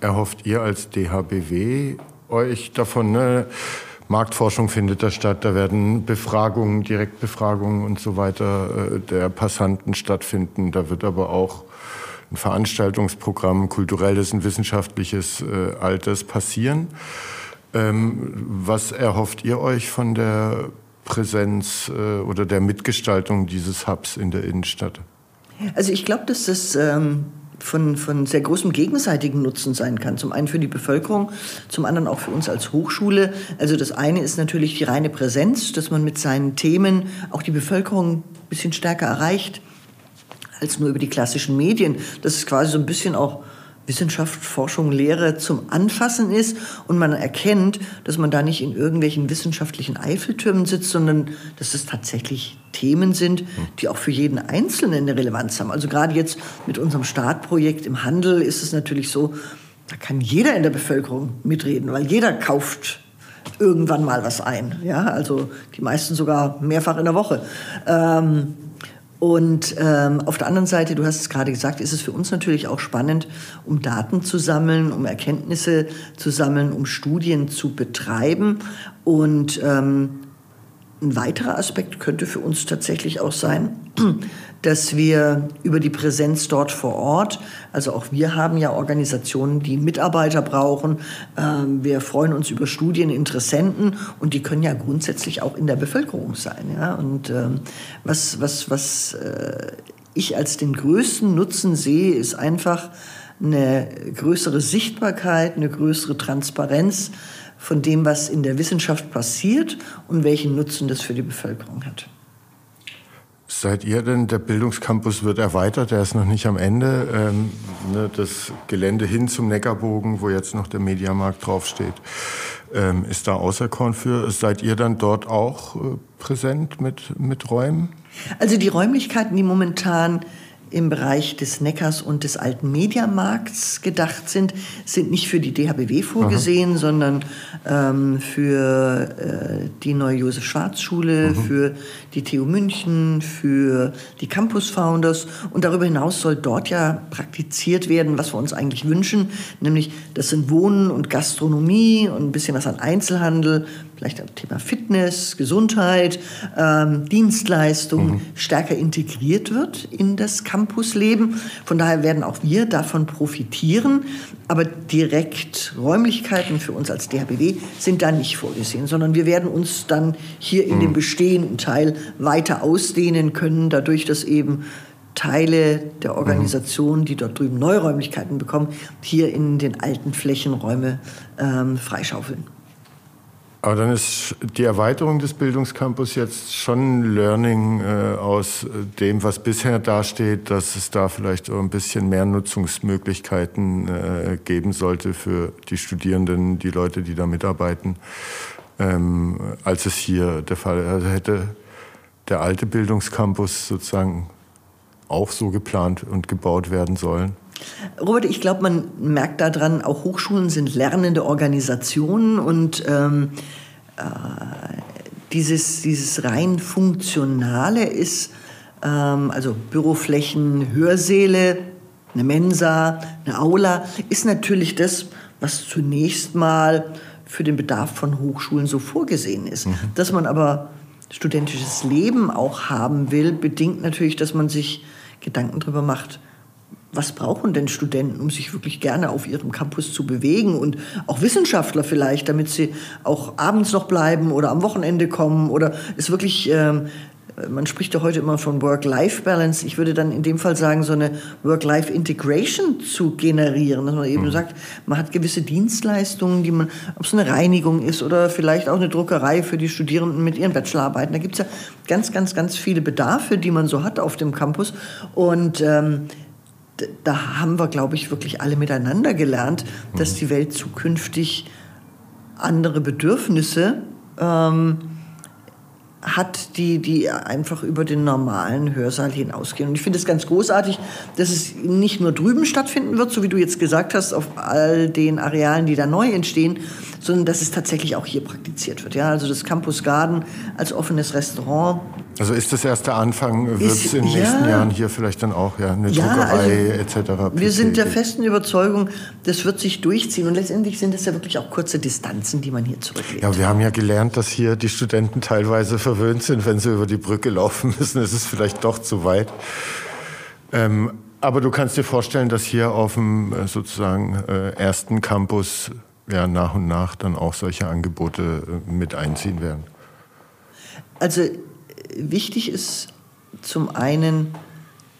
erhofft ihr als DHBW euch davon? Ne? Marktforschung findet da statt, da werden Befragungen, Direktbefragungen und so weiter äh, der Passanten stattfinden. Da wird aber auch ein Veranstaltungsprogramm, kulturelles und wissenschaftliches äh, Alters passieren. Ähm, was erhofft ihr euch von der Präsenz äh, oder der Mitgestaltung dieses Hubs in der Innenstadt? Also ich glaube, dass das ähm, von, von sehr großem gegenseitigen Nutzen sein kann. Zum einen für die Bevölkerung, zum anderen auch für uns als Hochschule. Also das eine ist natürlich die reine Präsenz, dass man mit seinen Themen auch die Bevölkerung ein bisschen stärker erreicht als nur über die klassischen Medien. Das ist quasi so ein bisschen auch Wissenschaft, Forschung, Lehre zum Anfassen ist und man erkennt, dass man da nicht in irgendwelchen wissenschaftlichen Eiffeltürmen sitzt, sondern dass es tatsächlich Themen sind, die auch für jeden Einzelnen eine Relevanz haben. Also gerade jetzt mit unserem Startprojekt im Handel ist es natürlich so, da kann jeder in der Bevölkerung mitreden, weil jeder kauft irgendwann mal was ein. Ja, also die meisten sogar mehrfach in der Woche. Ähm, und ähm, auf der anderen Seite, du hast es gerade gesagt, ist es für uns natürlich auch spannend, um Daten zu sammeln, um Erkenntnisse zu sammeln, um Studien zu betreiben. Und ähm, ein weiterer Aspekt könnte für uns tatsächlich auch sein, dass wir über die Präsenz dort vor Ort, also auch wir haben ja Organisationen, die Mitarbeiter brauchen. Ähm, wir freuen uns über Studieninteressenten und die können ja grundsätzlich auch in der Bevölkerung sein. Ja? Und ähm, was, was, was äh, ich als den größten Nutzen sehe, ist einfach eine größere Sichtbarkeit, eine größere Transparenz von dem, was in der Wissenschaft passiert und welchen Nutzen das für die Bevölkerung hat. Seid ihr denn, der Bildungscampus wird erweitert, der ist noch nicht am Ende. Ähm, ne, das Gelände hin zum Neckarbogen, wo jetzt noch der Mediamarkt draufsteht, ähm, ist da Außerkorn für. Seid ihr dann dort auch äh, präsent mit, mit Räumen? Also die Räumlichkeiten, die momentan im Bereich des Neckars und des alten Mediamarkts gedacht sind, sind nicht für die DHBW vorgesehen, Aha. sondern ähm, für äh, die neue Josef-Schwarz-Schule, mhm. für die TU München, für die Campus Founders. Und darüber hinaus soll dort ja praktiziert werden, was wir uns eigentlich wünschen, nämlich das sind Wohnen und Gastronomie und ein bisschen was an Einzelhandel, vielleicht auch Thema Fitness, Gesundheit, ähm, Dienstleistung mhm. stärker integriert wird in das Campusleben. Von daher werden auch wir davon profitieren. Aber direkt Räumlichkeiten für uns als DHBW sind da nicht vorgesehen, sondern wir werden uns dann hier in mhm. dem bestehenden Teil weiter ausdehnen können, dadurch, dass eben Teile der Organisation, die dort drüben Neuräumlichkeiten bekommen, hier in den alten Flächenräume ähm, freischaufeln. Aber dann ist die Erweiterung des Bildungscampus jetzt schon Learning äh, aus dem, was bisher dasteht, dass es da vielleicht auch ein bisschen mehr Nutzungsmöglichkeiten äh, geben sollte für die Studierenden, die Leute, die da mitarbeiten, ähm, als es hier der Fall. Also hätte der alte Bildungscampus sozusagen auch so geplant und gebaut werden sollen? Robert, ich glaube, man merkt daran, auch Hochschulen sind lernende Organisationen und ähm, äh, dieses, dieses rein funktionale ist, ähm, also Büroflächen, Hörsäle, eine Mensa, eine Aula, ist natürlich das, was zunächst mal für den Bedarf von Hochschulen so vorgesehen ist. Mhm. Dass man aber studentisches Leben auch haben will, bedingt natürlich, dass man sich Gedanken darüber macht, was brauchen denn Studenten, um sich wirklich gerne auf ihrem Campus zu bewegen und auch Wissenschaftler vielleicht, damit sie auch abends noch bleiben oder am Wochenende kommen oder es wirklich, ähm, man spricht ja heute immer von Work-Life-Balance. Ich würde dann in dem Fall sagen, so eine Work-Life-Integration zu generieren, dass man eben mhm. sagt, man hat gewisse Dienstleistungen, die man, ob es eine Reinigung ist oder vielleicht auch eine Druckerei für die Studierenden mit ihren Bachelorarbeiten. Da gibt es ja ganz, ganz, ganz viele Bedarfe, die man so hat auf dem Campus und ähm, da haben wir, glaube ich, wirklich alle miteinander gelernt, dass mhm. die Welt zukünftig andere Bedürfnisse ähm, hat, die, die einfach über den normalen Hörsaal hinausgehen. Und ich finde es ganz großartig, dass es nicht nur drüben stattfinden wird, so wie du jetzt gesagt hast, auf all den Arealen, die da neu entstehen, sondern dass es tatsächlich auch hier praktiziert wird. Ja, also das Campus Garden als offenes Restaurant also ist das erst der Anfang? Wird es in den ja, nächsten Jahren hier vielleicht dann auch ja, eine ja, Druckerei also, etc. Wir sind der festen Überzeugung, das wird sich durchziehen. Und letztendlich sind es ja wirklich auch kurze Distanzen, die man hier zurücklegt. Ja, wir haben ja gelernt, dass hier die Studenten teilweise verwöhnt sind, wenn sie über die Brücke laufen müssen. Es ist vielleicht doch zu weit. Ähm, aber du kannst dir vorstellen, dass hier auf dem äh, sozusagen äh, ersten Campus ja, nach und nach dann auch solche Angebote äh, mit einziehen werden. Also wichtig ist zum einen,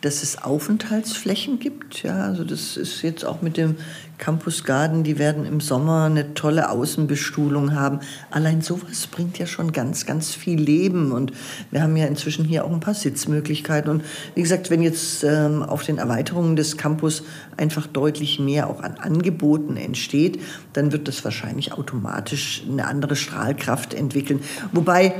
dass es Aufenthaltsflächen gibt. Ja, also das ist jetzt auch mit dem Campus Garden, die werden im Sommer eine tolle Außenbestuhlung haben. Allein sowas bringt ja schon ganz, ganz viel Leben. Und wir haben ja inzwischen hier auch ein paar Sitzmöglichkeiten. Und wie gesagt, wenn jetzt ähm, auf den Erweiterungen des Campus einfach deutlich mehr auch an Angeboten entsteht, dann wird das wahrscheinlich automatisch eine andere Strahlkraft entwickeln. Wobei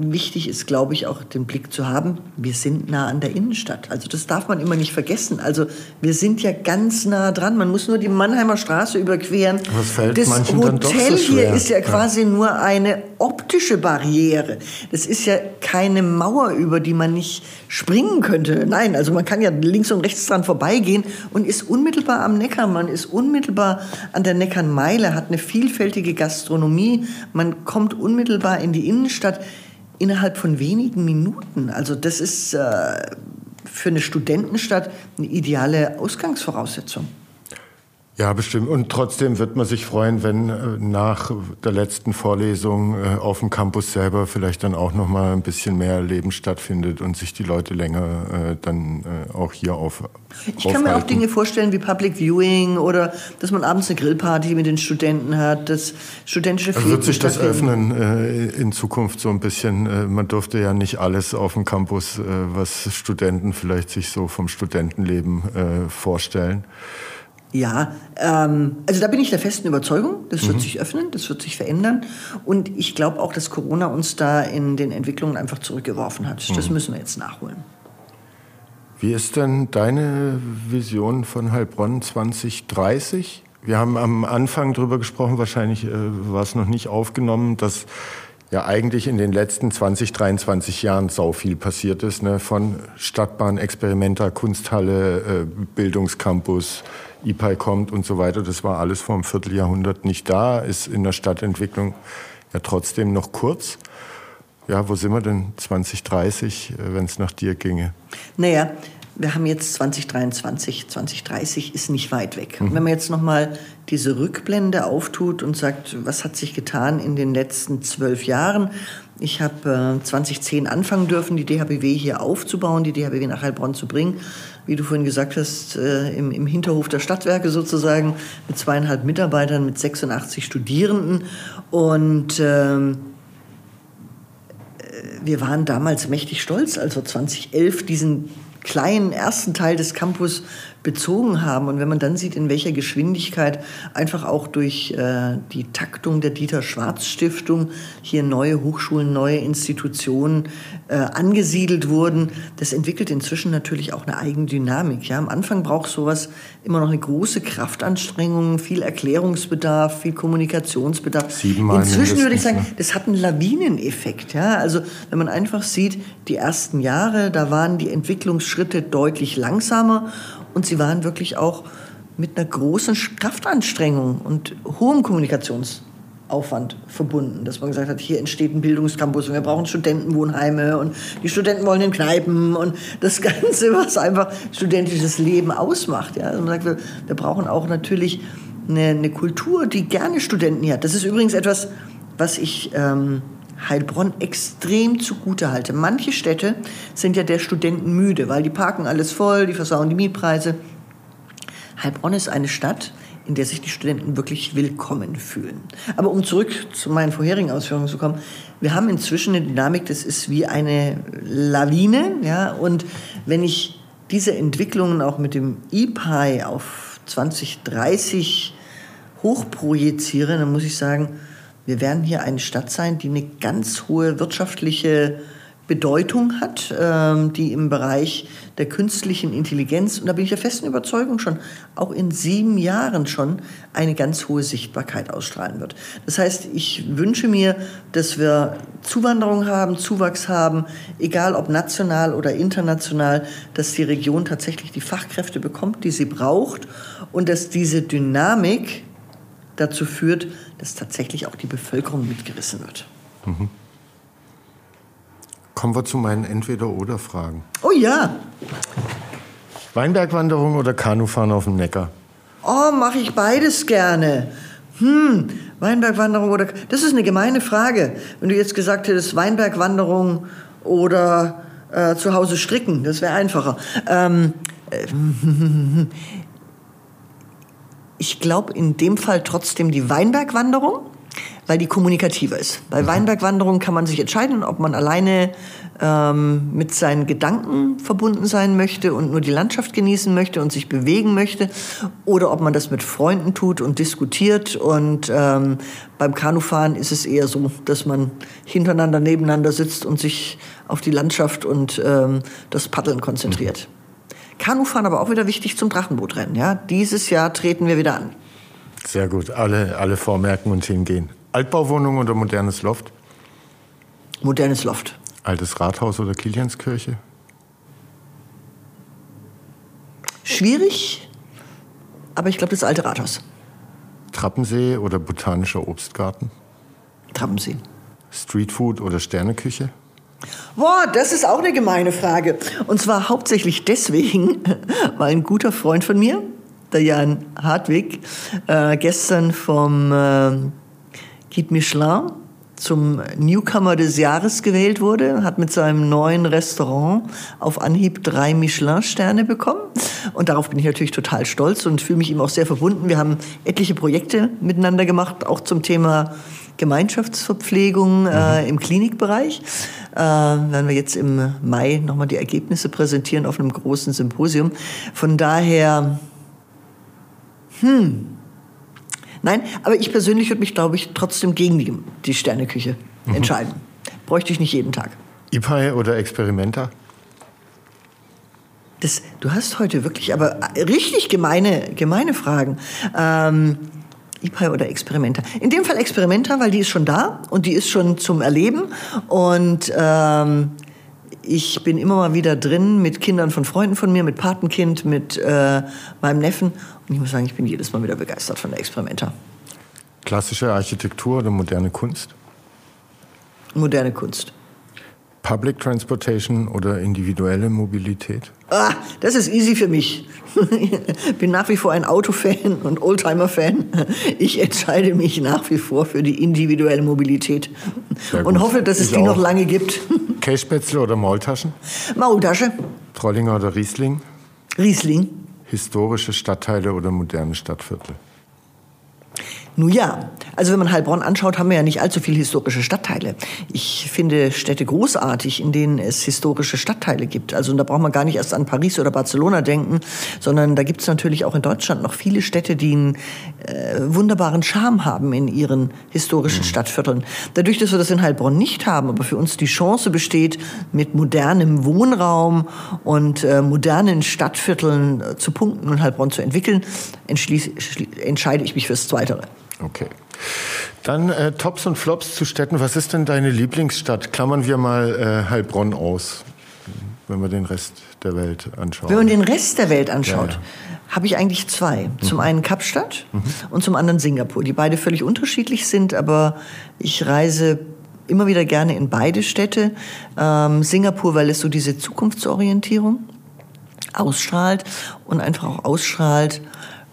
wichtig ist, glaube ich, auch den Blick zu haben, wir sind nah an der Innenstadt. Also das darf man immer nicht vergessen. Also wir sind ja ganz nah dran. Man muss nur die Mannheimer Straße überqueren. Was fällt das manchen Hotel dann doch so schwer. hier ist ja quasi ja. nur eine optische Barriere. Das ist ja keine Mauer, über die man nicht springen könnte. Nein, also man kann ja links und rechts dran vorbeigehen und ist unmittelbar am Neckar. Man ist unmittelbar an der Neckarmeile, hat eine vielfältige Gastronomie. Man kommt unmittelbar in die Innenstadt innerhalb von wenigen Minuten. Also das ist äh, für eine Studentenstadt eine ideale Ausgangsvoraussetzung. Ja, bestimmt. Und trotzdem wird man sich freuen, wenn äh, nach der letzten Vorlesung äh, auf dem Campus selber vielleicht dann auch noch mal ein bisschen mehr Leben stattfindet und sich die Leute länger äh, dann auch hier auf. Ich kann mir auch Dinge vorstellen wie Public Viewing oder dass man abends eine Grillparty mit den Studenten hat, das studentische also Wird sich das öffnen in Zukunft so ein bisschen? Man durfte ja nicht alles auf dem Campus, was Studenten vielleicht sich so vom Studentenleben vorstellen. Ja, ähm, also da bin ich der festen Überzeugung, das wird mhm. sich öffnen, das wird sich verändern. Und ich glaube auch, dass Corona uns da in den Entwicklungen einfach zurückgeworfen hat. Mhm. Das müssen wir jetzt nachholen. Wie ist denn deine Vision von Heilbronn 2030? Wir haben am Anfang darüber gesprochen, wahrscheinlich äh, war es noch nicht aufgenommen, dass ja eigentlich in den letzten 20, 23 Jahren sau viel passiert ist. Ne? Von Stadtbahn, Experimenta, Kunsthalle, äh, Bildungscampus, IPAI kommt und so weiter. Das war alles vor einem Vierteljahrhundert nicht da, ist in der Stadtentwicklung ja trotzdem noch kurz. Ja, wo sind wir denn 2030, äh, wenn es nach dir ginge? Naja, wir haben jetzt 2023, 2030 ist nicht weit weg. Mhm. Wenn man jetzt nochmal diese Rückblende auftut und sagt, was hat sich getan in den letzten zwölf Jahren? Ich habe äh, 2010 anfangen dürfen, die DHBW hier aufzubauen, die DHBW nach Heilbronn zu bringen wie du vorhin gesagt hast, äh, im, im Hinterhof der Stadtwerke sozusagen mit zweieinhalb Mitarbeitern, mit 86 Studierenden. Und ähm, äh, wir waren damals mächtig stolz, als wir 2011 diesen kleinen ersten Teil des Campus bezogen haben. Und wenn man dann sieht, in welcher Geschwindigkeit einfach auch durch äh, die Taktung der Dieter Schwarz Stiftung hier neue Hochschulen, neue Institutionen äh, angesiedelt wurden, das entwickelt inzwischen natürlich auch eine eigene Dynamik. Ja, am Anfang braucht sowas immer noch eine große Kraftanstrengung, viel Erklärungsbedarf, viel Kommunikationsbedarf. Siebenmal inzwischen würde ich sagen, ne? das hat einen Lawineneffekt. Ja, also wenn man einfach sieht, die ersten Jahre, da waren die Entwicklungsschritte deutlich langsamer und sie waren wirklich auch mit einer großen Kraftanstrengung und hohem Kommunikationsaufwand verbunden, dass man gesagt hat, hier entsteht ein Bildungscampus und wir brauchen Studentenwohnheime und die Studenten wollen in Kneipen und das Ganze, was einfach studentisches Leben ausmacht. Ja. Also man sagt, wir, wir brauchen auch natürlich eine, eine, Kultur, die gerne Studenten hat. Das ist übrigens etwas, was ich ähm, Heilbronn extrem zugute halte. Manche Städte sind ja der Studenten müde, weil die parken alles voll, die versauen die Mietpreise. Heilbronn ist eine Stadt, in der sich die Studenten wirklich willkommen fühlen. Aber um zurück zu meinen vorherigen Ausführungen zu kommen, wir haben inzwischen eine Dynamik, das ist wie eine Lawine, ja, und wenn ich diese Entwicklungen auch mit dem EPI auf 2030 hochprojiziere, dann muss ich sagen, wir werden hier eine Stadt sein, die eine ganz hohe wirtschaftliche Bedeutung hat, ähm, die im Bereich der künstlichen Intelligenz, und da bin ich der festen Überzeugung schon, auch in sieben Jahren schon eine ganz hohe Sichtbarkeit ausstrahlen wird. Das heißt, ich wünsche mir, dass wir Zuwanderung haben, Zuwachs haben, egal ob national oder international, dass die Region tatsächlich die Fachkräfte bekommt, die sie braucht und dass diese Dynamik dazu führt, dass tatsächlich auch die Bevölkerung mitgerissen wird. Mhm. Kommen wir zu meinen Entweder-Oder-Fragen. Oh ja. Weinbergwanderung oder Kanufahren auf dem Neckar? Oh, mache ich beides gerne. Hm, Weinbergwanderung oder. Das ist eine gemeine Frage. Wenn du jetzt gesagt hättest, Weinbergwanderung oder äh, zu Hause stricken. Das wäre einfacher. Ähm, äh, ich glaube in dem Fall trotzdem die Weinbergwanderung, weil die kommunikativer ist. Bei mhm. Weinbergwanderung kann man sich entscheiden, ob man alleine ähm, mit seinen Gedanken verbunden sein möchte und nur die Landschaft genießen möchte und sich bewegen möchte oder ob man das mit Freunden tut und diskutiert. Und ähm, beim Kanufahren ist es eher so, dass man hintereinander nebeneinander sitzt und sich auf die Landschaft und ähm, das Paddeln konzentriert. Mhm. Kanufahren aber auch wieder wichtig zum Drachenbootrennen. Ja? Dieses Jahr treten wir wieder an. Sehr gut, alle, alle vormerken und hingehen. Altbauwohnung oder modernes Loft? Modernes Loft. Altes Rathaus oder Kilianskirche? Schwierig, aber ich glaube das alte Rathaus. Trappensee oder botanischer Obstgarten? Trappensee. Streetfood oder Sterneküche? Boah, das ist auch eine gemeine Frage. Und zwar hauptsächlich deswegen, weil ein guter Freund von mir, der Jan Hartwig, äh, gestern vom äh, Guide Michelin zum Newcomer des Jahres gewählt wurde, hat mit seinem neuen Restaurant auf Anhieb drei Michelin-Sterne bekommen. Und darauf bin ich natürlich total stolz und fühle mich ihm auch sehr verbunden. Wir haben etliche Projekte miteinander gemacht, auch zum Thema Gemeinschaftsverpflegung äh, mhm. im Klinikbereich. Äh, werden wir jetzt im Mai nochmal die Ergebnisse präsentieren auf einem großen Symposium. Von daher, hm, Nein, aber ich persönlich würde mich, glaube ich, trotzdem gegen die, die Sterneküche mhm. entscheiden. Bräuchte ich nicht jeden Tag. IPAI oder Experimenta? Das, du hast heute wirklich aber richtig gemeine, gemeine Fragen. Ähm, IPAI oder Experimenta? In dem Fall Experimenta, weil die ist schon da und die ist schon zum Erleben. Und ähm, ich bin immer mal wieder drin mit Kindern von Freunden von mir, mit Patenkind, mit äh, meinem Neffen. Und ich muss sagen, ich bin jedes Mal wieder begeistert von der Experimenta. Klassische Architektur oder moderne Kunst? Moderne Kunst. Public Transportation oder individuelle Mobilität? Ah, das ist easy für mich. bin nach wie vor ein Autofan und Oldtimer-Fan. Ich entscheide mich nach wie vor für die individuelle Mobilität und hoffe, dass es ich die auch. noch lange gibt. Kässpätzle oder Maultaschen? Maultasche. Trollinger oder Riesling? Riesling. Historische Stadtteile oder moderne Stadtviertel? Nun ja, also wenn man Heilbronn anschaut, haben wir ja nicht allzu viele historische Stadtteile. Ich finde Städte großartig, in denen es historische Stadtteile gibt. Also da braucht man gar nicht erst an Paris oder Barcelona denken, sondern da gibt es natürlich auch in Deutschland noch viele Städte, die einen äh, wunderbaren Charme haben in ihren historischen mhm. Stadtvierteln. Dadurch, dass wir das in Heilbronn nicht haben, aber für uns die Chance besteht, mit modernem Wohnraum und äh, modernen Stadtvierteln äh, zu punkten und Heilbronn zu entwickeln, entscheide ich mich fürs Zweitere. Okay. Dann äh, Tops und Flops zu Städten. Was ist denn deine Lieblingsstadt? Klammern wir mal äh, Heilbronn aus, wenn wir den Rest der Welt anschauen. Wenn man den Rest der Welt anschaut, ja, ja. habe ich eigentlich zwei. Mhm. Zum einen Kapstadt mhm. und zum anderen Singapur, die beide völlig unterschiedlich sind, aber ich reise immer wieder gerne in beide Städte. Ähm, Singapur, weil es so diese Zukunftsorientierung ausstrahlt und einfach auch ausstrahlt,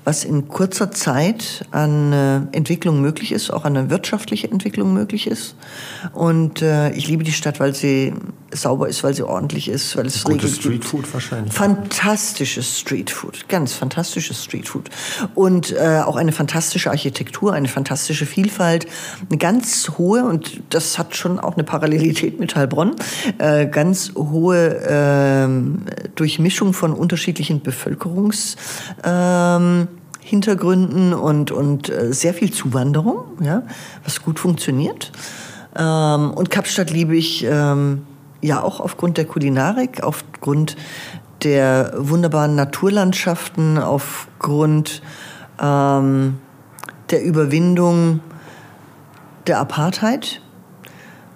was in kurzer Zeit an äh, Entwicklung möglich ist, auch an wirtschaftliche Entwicklung möglich ist. Und äh, ich liebe die Stadt, weil sie sauber ist, weil sie ordentlich ist, weil es Gutes Streetfood wahrscheinlich. Fantastisches Streetfood, ganz fantastisches Streetfood. Und äh, auch eine fantastische Architektur, eine fantastische Vielfalt, eine ganz hohe, und das hat schon auch eine Parallelität mit Heilbronn, äh, ganz hohe äh, Durchmischung von unterschiedlichen Bevölkerungs... Äh, Hintergründen und, und äh, sehr viel Zuwanderung, ja, was gut funktioniert. Ähm, und Kapstadt liebe ich ähm, ja auch aufgrund der Kulinarik, aufgrund der wunderbaren Naturlandschaften, aufgrund ähm, der Überwindung der Apartheid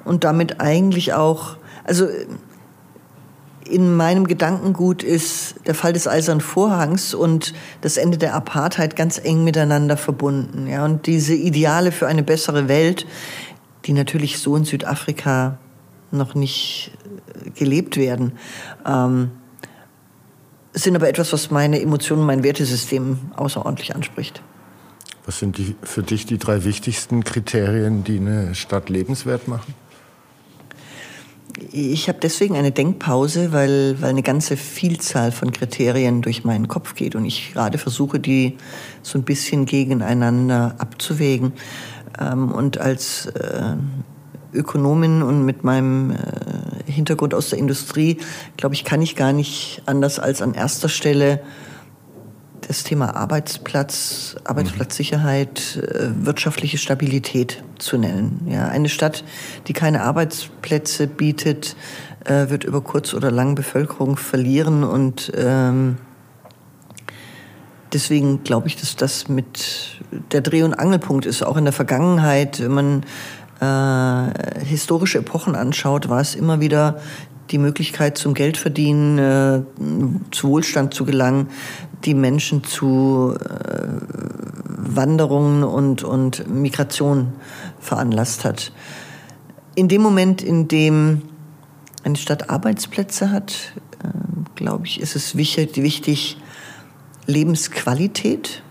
und damit eigentlich auch, also in meinem Gedankengut ist der Fall des Eisernen Vorhangs und das Ende der Apartheid ganz eng miteinander verbunden. Ja, und diese Ideale für eine bessere Welt, die natürlich so in Südafrika noch nicht äh, gelebt werden, ähm, sind aber etwas, was meine Emotionen, mein Wertesystem außerordentlich anspricht. Was sind die, für dich die drei wichtigsten Kriterien, die eine Stadt lebenswert machen? ich habe deswegen eine Denkpause, weil, weil eine ganze Vielzahl von Kriterien durch meinen Kopf geht und ich gerade versuche, die so ein bisschen gegeneinander abzuwägen. Ähm, und als äh, Ökonomin und mit meinem äh, Hintergrund aus der Industrie, glaube ich, kann ich gar nicht anders als an erster Stelle das Thema Arbeitsplatz, Arbeitsplatzsicherheit, äh, wirtschaftliche Stabilität zu nennen. Ja, eine Stadt, die keine Arbeitsplätze bietet, äh, wird über kurz oder lang Bevölkerung verlieren und ähm, deswegen glaube ich, dass das mit der Dreh- und Angelpunkt ist. Auch in der Vergangenheit, wenn man äh, historische Epochen anschaut, war es immer wieder die Möglichkeit zum Geldverdienen, äh, zu Wohlstand zu gelangen, die Menschen zu äh, Wanderungen und, und Migration veranlasst hat. In dem Moment, in dem eine Stadt Arbeitsplätze hat, äh, glaube ich, ist es wichtig, wichtig, Lebensqualität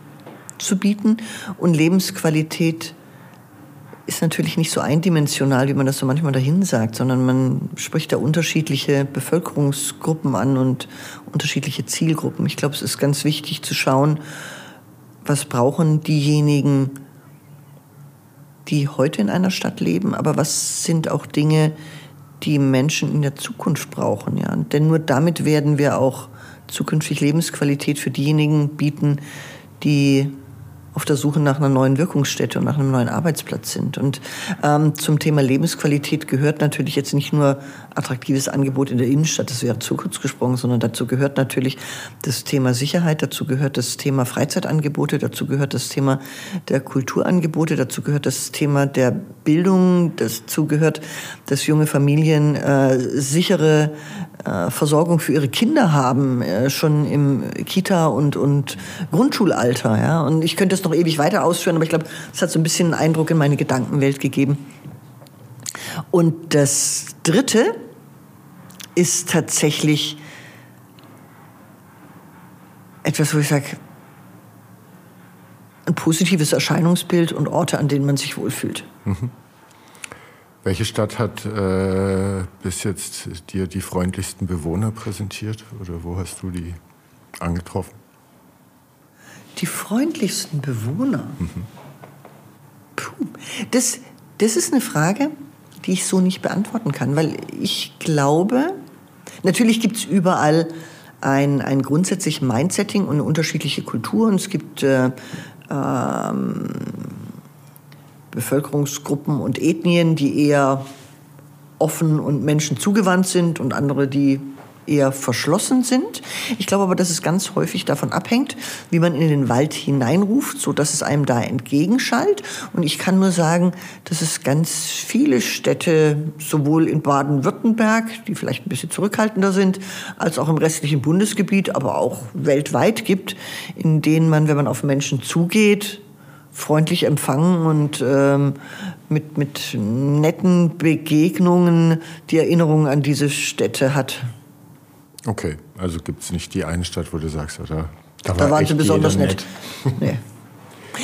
zu bieten und Lebensqualität ist natürlich nicht so eindimensional, wie man das so manchmal dahin sagt, sondern man spricht da unterschiedliche Bevölkerungsgruppen an und unterschiedliche Zielgruppen. Ich glaube, es ist ganz wichtig zu schauen, was brauchen diejenigen, die heute in einer Stadt leben, aber was sind auch Dinge, die Menschen in der Zukunft brauchen. Ja? Denn nur damit werden wir auch zukünftig Lebensqualität für diejenigen bieten, die auf der Suche nach einer neuen Wirkungsstätte und nach einem neuen Arbeitsplatz sind. Und ähm, zum Thema Lebensqualität gehört natürlich jetzt nicht nur attraktives Angebot in der Innenstadt, das wäre zu kurz gesprungen, sondern dazu gehört natürlich das Thema Sicherheit, dazu gehört das Thema Freizeitangebote, dazu gehört das Thema der Kulturangebote, dazu gehört das Thema der Bildung, dazu gehört, dass junge Familien äh, sichere äh, Versorgung für ihre Kinder haben, äh, schon im Kita- und, und Grundschulalter. Ja? Und ich könnte es noch ewig weiter ausführen, aber ich glaube, es hat so ein bisschen einen Eindruck in meine Gedankenwelt gegeben. Und das Dritte ist tatsächlich etwas, wo ich sage, ein positives Erscheinungsbild und Orte, an denen man sich wohlfühlt. Mhm. Welche Stadt hat äh, bis jetzt dir die freundlichsten Bewohner präsentiert oder wo hast du die angetroffen? Die freundlichsten Bewohner? Mhm. Puh, das, das ist eine Frage, die ich so nicht beantworten kann, weil ich glaube, natürlich gibt es überall ein, ein grundsätzliches Mindsetting und unterschiedliche Kulturen. Es gibt äh, ähm, Bevölkerungsgruppen und Ethnien, die eher offen und Menschen zugewandt sind und andere, die eher verschlossen sind. Ich glaube aber, dass es ganz häufig davon abhängt, wie man in den Wald hineinruft, so dass es einem da entgegenschallt. Und ich kann nur sagen, dass es ganz viele Städte, sowohl in Baden-Württemberg, die vielleicht ein bisschen zurückhaltender sind, als auch im restlichen Bundesgebiet, aber auch weltweit gibt, in denen man, wenn man auf Menschen zugeht, freundlich empfangen und ähm, mit, mit netten Begegnungen die Erinnerung an diese Städte hat. Okay, also gibt es nicht die eine Stadt, wo du sagst, oder? Da, da waren sie besonders nett. nee.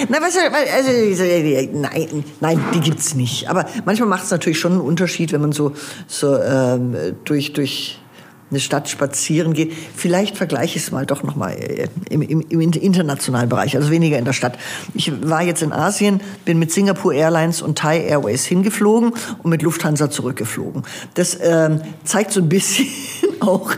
Na, weißt du, also, nein, nein, die gibt's nicht. Aber manchmal macht es natürlich schon einen Unterschied, wenn man so, so ähm, durch, durch eine Stadt spazieren geht. Vielleicht vergleiche ich es mal doch nochmal äh, im, im, im internationalen Bereich, also weniger in der Stadt. Ich war jetzt in Asien, bin mit Singapore Airlines und Thai Airways hingeflogen und mit Lufthansa zurückgeflogen. Das ähm, zeigt so ein bisschen auch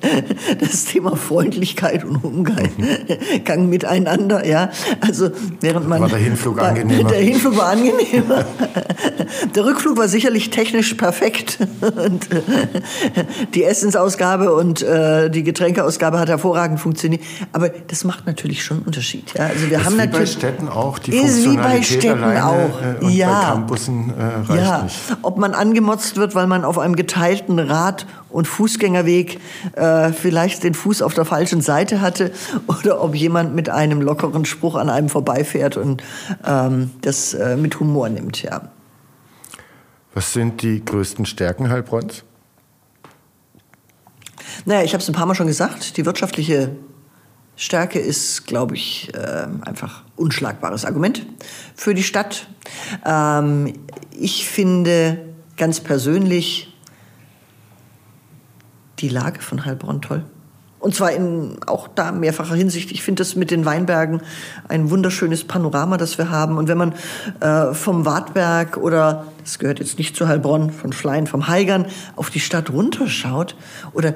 das Thema Freundlichkeit und Umgang mhm. miteinander, ja. Also während man war der Hinflug war, angenehmer. Der Hinflug war angenehmer. Der Rückflug war sicherlich technisch perfekt und äh, die Essensausgabe und äh, die Getränkeausgabe hat hervorragend funktioniert. Aber das macht natürlich schon einen Unterschied. Ja. Also wir ist haben wie natürlich bei Städten auch die ist wie bei Städten alleine, auch. Äh, und ja. bei Campussen äh, reicht ja. nicht. Ob man angemotzt wird, weil man auf einem geteilten Rad und Fußgängerweg äh, vielleicht den Fuß auf der falschen Seite hatte oder ob jemand mit einem lockeren Spruch an einem vorbeifährt und ähm, das äh, mit Humor nimmt, ja. Was sind die größten Stärken Heilbronns? Naja, ich habe es ein paar Mal schon gesagt, die wirtschaftliche Stärke ist, glaube ich, äh, einfach unschlagbares Argument für die Stadt. Ähm, ich finde ganz persönlich die Lage von Heilbronn toll. Und zwar in auch da mehrfacher Hinsicht. Ich finde das mit den Weinbergen ein wunderschönes Panorama, das wir haben. Und wenn man äh, vom Wartberg oder, das gehört jetzt nicht zu Heilbronn, von Schlein, vom Heigern auf die Stadt runterschaut oder äh,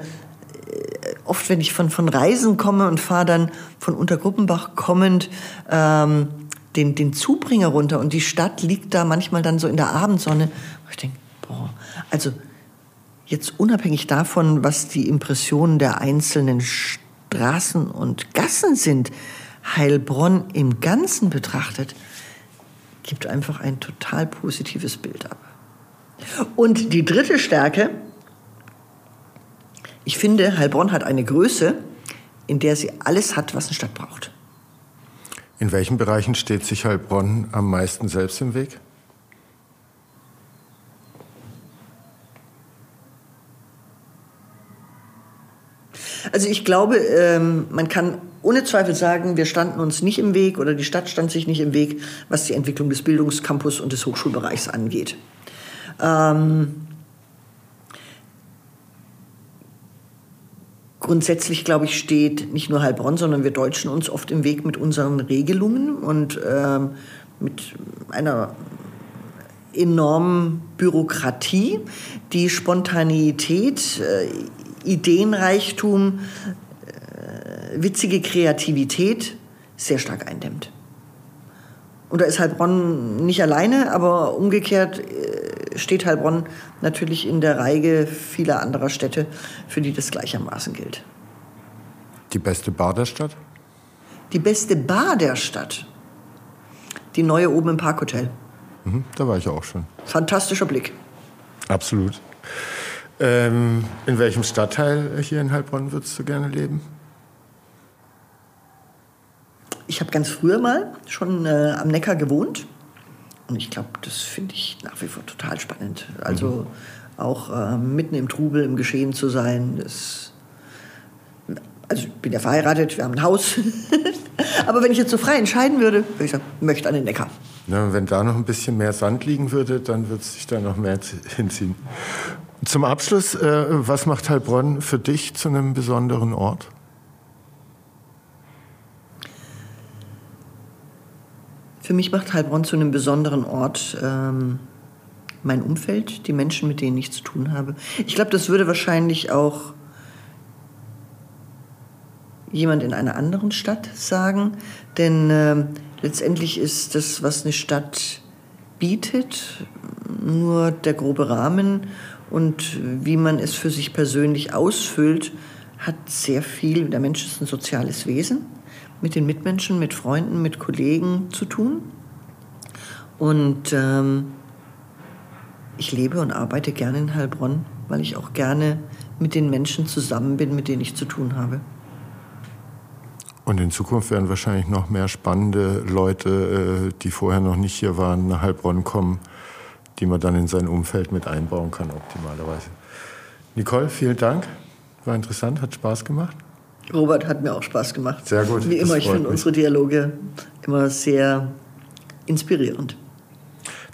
oft, wenn ich von, von Reisen komme und fahre dann von Untergruppenbach kommend ähm, den, den Zubringer runter und die Stadt liegt da manchmal dann so in der Abendsonne. Ich denke, boah, also jetzt unabhängig davon, was die Impressionen der einzelnen Straßen und Gassen sind, Heilbronn im Ganzen betrachtet, gibt einfach ein total positives Bild ab. Und die dritte Stärke, ich finde, Heilbronn hat eine Größe, in der sie alles hat, was eine Stadt braucht. In welchen Bereichen steht sich Heilbronn am meisten selbst im Weg? Also ich glaube, ähm, man kann ohne Zweifel sagen, wir standen uns nicht im Weg oder die Stadt stand sich nicht im Weg, was die Entwicklung des Bildungscampus und des Hochschulbereichs angeht. Ähm, grundsätzlich, glaube ich, steht nicht nur Heilbronn, sondern wir Deutschen uns oft im Weg mit unseren Regelungen und ähm, mit einer enormen Bürokratie, die Spontaneität, äh, Ideenreichtum, äh, witzige Kreativität sehr stark eindämmt. Und da ist Heilbronn nicht alleine, aber umgekehrt äh, steht Heilbronn natürlich in der Reihe vieler anderer Städte, für die das gleichermaßen gilt. Die beste Bar der Stadt? Die beste Bar der Stadt? Die neue oben im Parkhotel. Mhm, da war ich auch schon. Fantastischer Blick. Absolut. Ähm, in welchem Stadtteil hier in Heilbronn würdest du gerne leben? Ich habe ganz früher mal schon äh, am Neckar gewohnt. Und ich glaube, das finde ich nach wie vor total spannend. Also mhm. auch äh, mitten im Trubel, im Geschehen zu sein. Das, also ich bin ja verheiratet, wir haben ein Haus. Aber wenn ich jetzt so frei entscheiden würde, würde ich sagen, möchte an den Neckar. Ja, wenn da noch ein bisschen mehr Sand liegen würde, dann würde es sich da noch mehr hinziehen. Zum Abschluss, äh, was macht Heilbronn für dich zu einem besonderen Ort? Für mich macht Heilbronn zu einem besonderen Ort ähm, mein Umfeld, die Menschen, mit denen ich zu tun habe. Ich glaube, das würde wahrscheinlich auch jemand in einer anderen Stadt sagen, denn äh, letztendlich ist das, was eine Stadt bietet, nur der grobe Rahmen und wie man es für sich persönlich ausfüllt, hat sehr viel, der Mensch ist ein soziales Wesen, mit den Mitmenschen, mit Freunden, mit Kollegen zu tun. Und ähm, ich lebe und arbeite gerne in Heilbronn, weil ich auch gerne mit den Menschen zusammen bin, mit denen ich zu tun habe. Und in Zukunft werden wahrscheinlich noch mehr spannende Leute, äh, die vorher noch nicht hier waren, nach Heilbronn kommen die man dann in sein Umfeld mit einbauen kann, optimalerweise. Nicole, vielen Dank. War interessant, hat Spaß gemacht. Robert hat mir auch Spaß gemacht. Sehr gut. Wie immer, ich finde unsere Dialoge immer sehr inspirierend.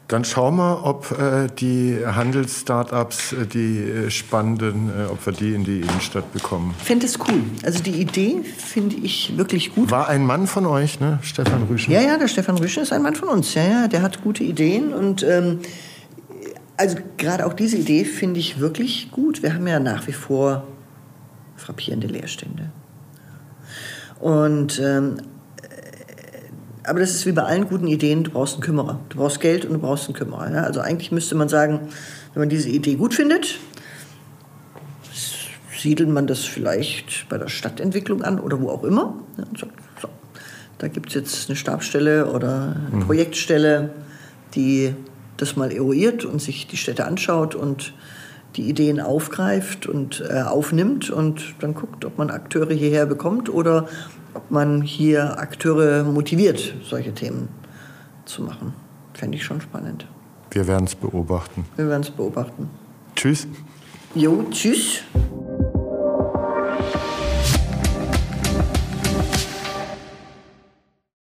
Dann schauen wir, ob äh, die Handelsstartups, äh, die äh, spannenden, äh, ob wir die in die Innenstadt bekommen. Ich finde es cool. Also die Idee finde ich wirklich gut. War ein Mann von euch, ne? Stefan Rüschen? Ja, ja, der Stefan Rüschen ist ein Mann von uns. Ja, ja, der hat gute Ideen und ähm, also gerade auch diese Idee finde ich wirklich gut. Wir haben ja nach wie vor frappierende Leerstände. Und ähm, aber das ist wie bei allen guten Ideen, du brauchst einen Kümmerer. Du brauchst Geld und du brauchst einen Kümmerer. Ja? Also eigentlich müsste man sagen, wenn man diese Idee gut findet, siedelt man das vielleicht bei der Stadtentwicklung an oder wo auch immer. Ja, sagt, so, da gibt es jetzt eine Stabsstelle oder eine mhm. Projektstelle, die das mal eruiert und sich die Städte anschaut und die Ideen aufgreift und äh, aufnimmt und dann guckt, ob man Akteure hierher bekommt oder ob man hier Akteure motiviert, solche Themen zu machen. Fände ich schon spannend. Wir werden es beobachten. Wir werden es beobachten. Tschüss. Jo, tschüss.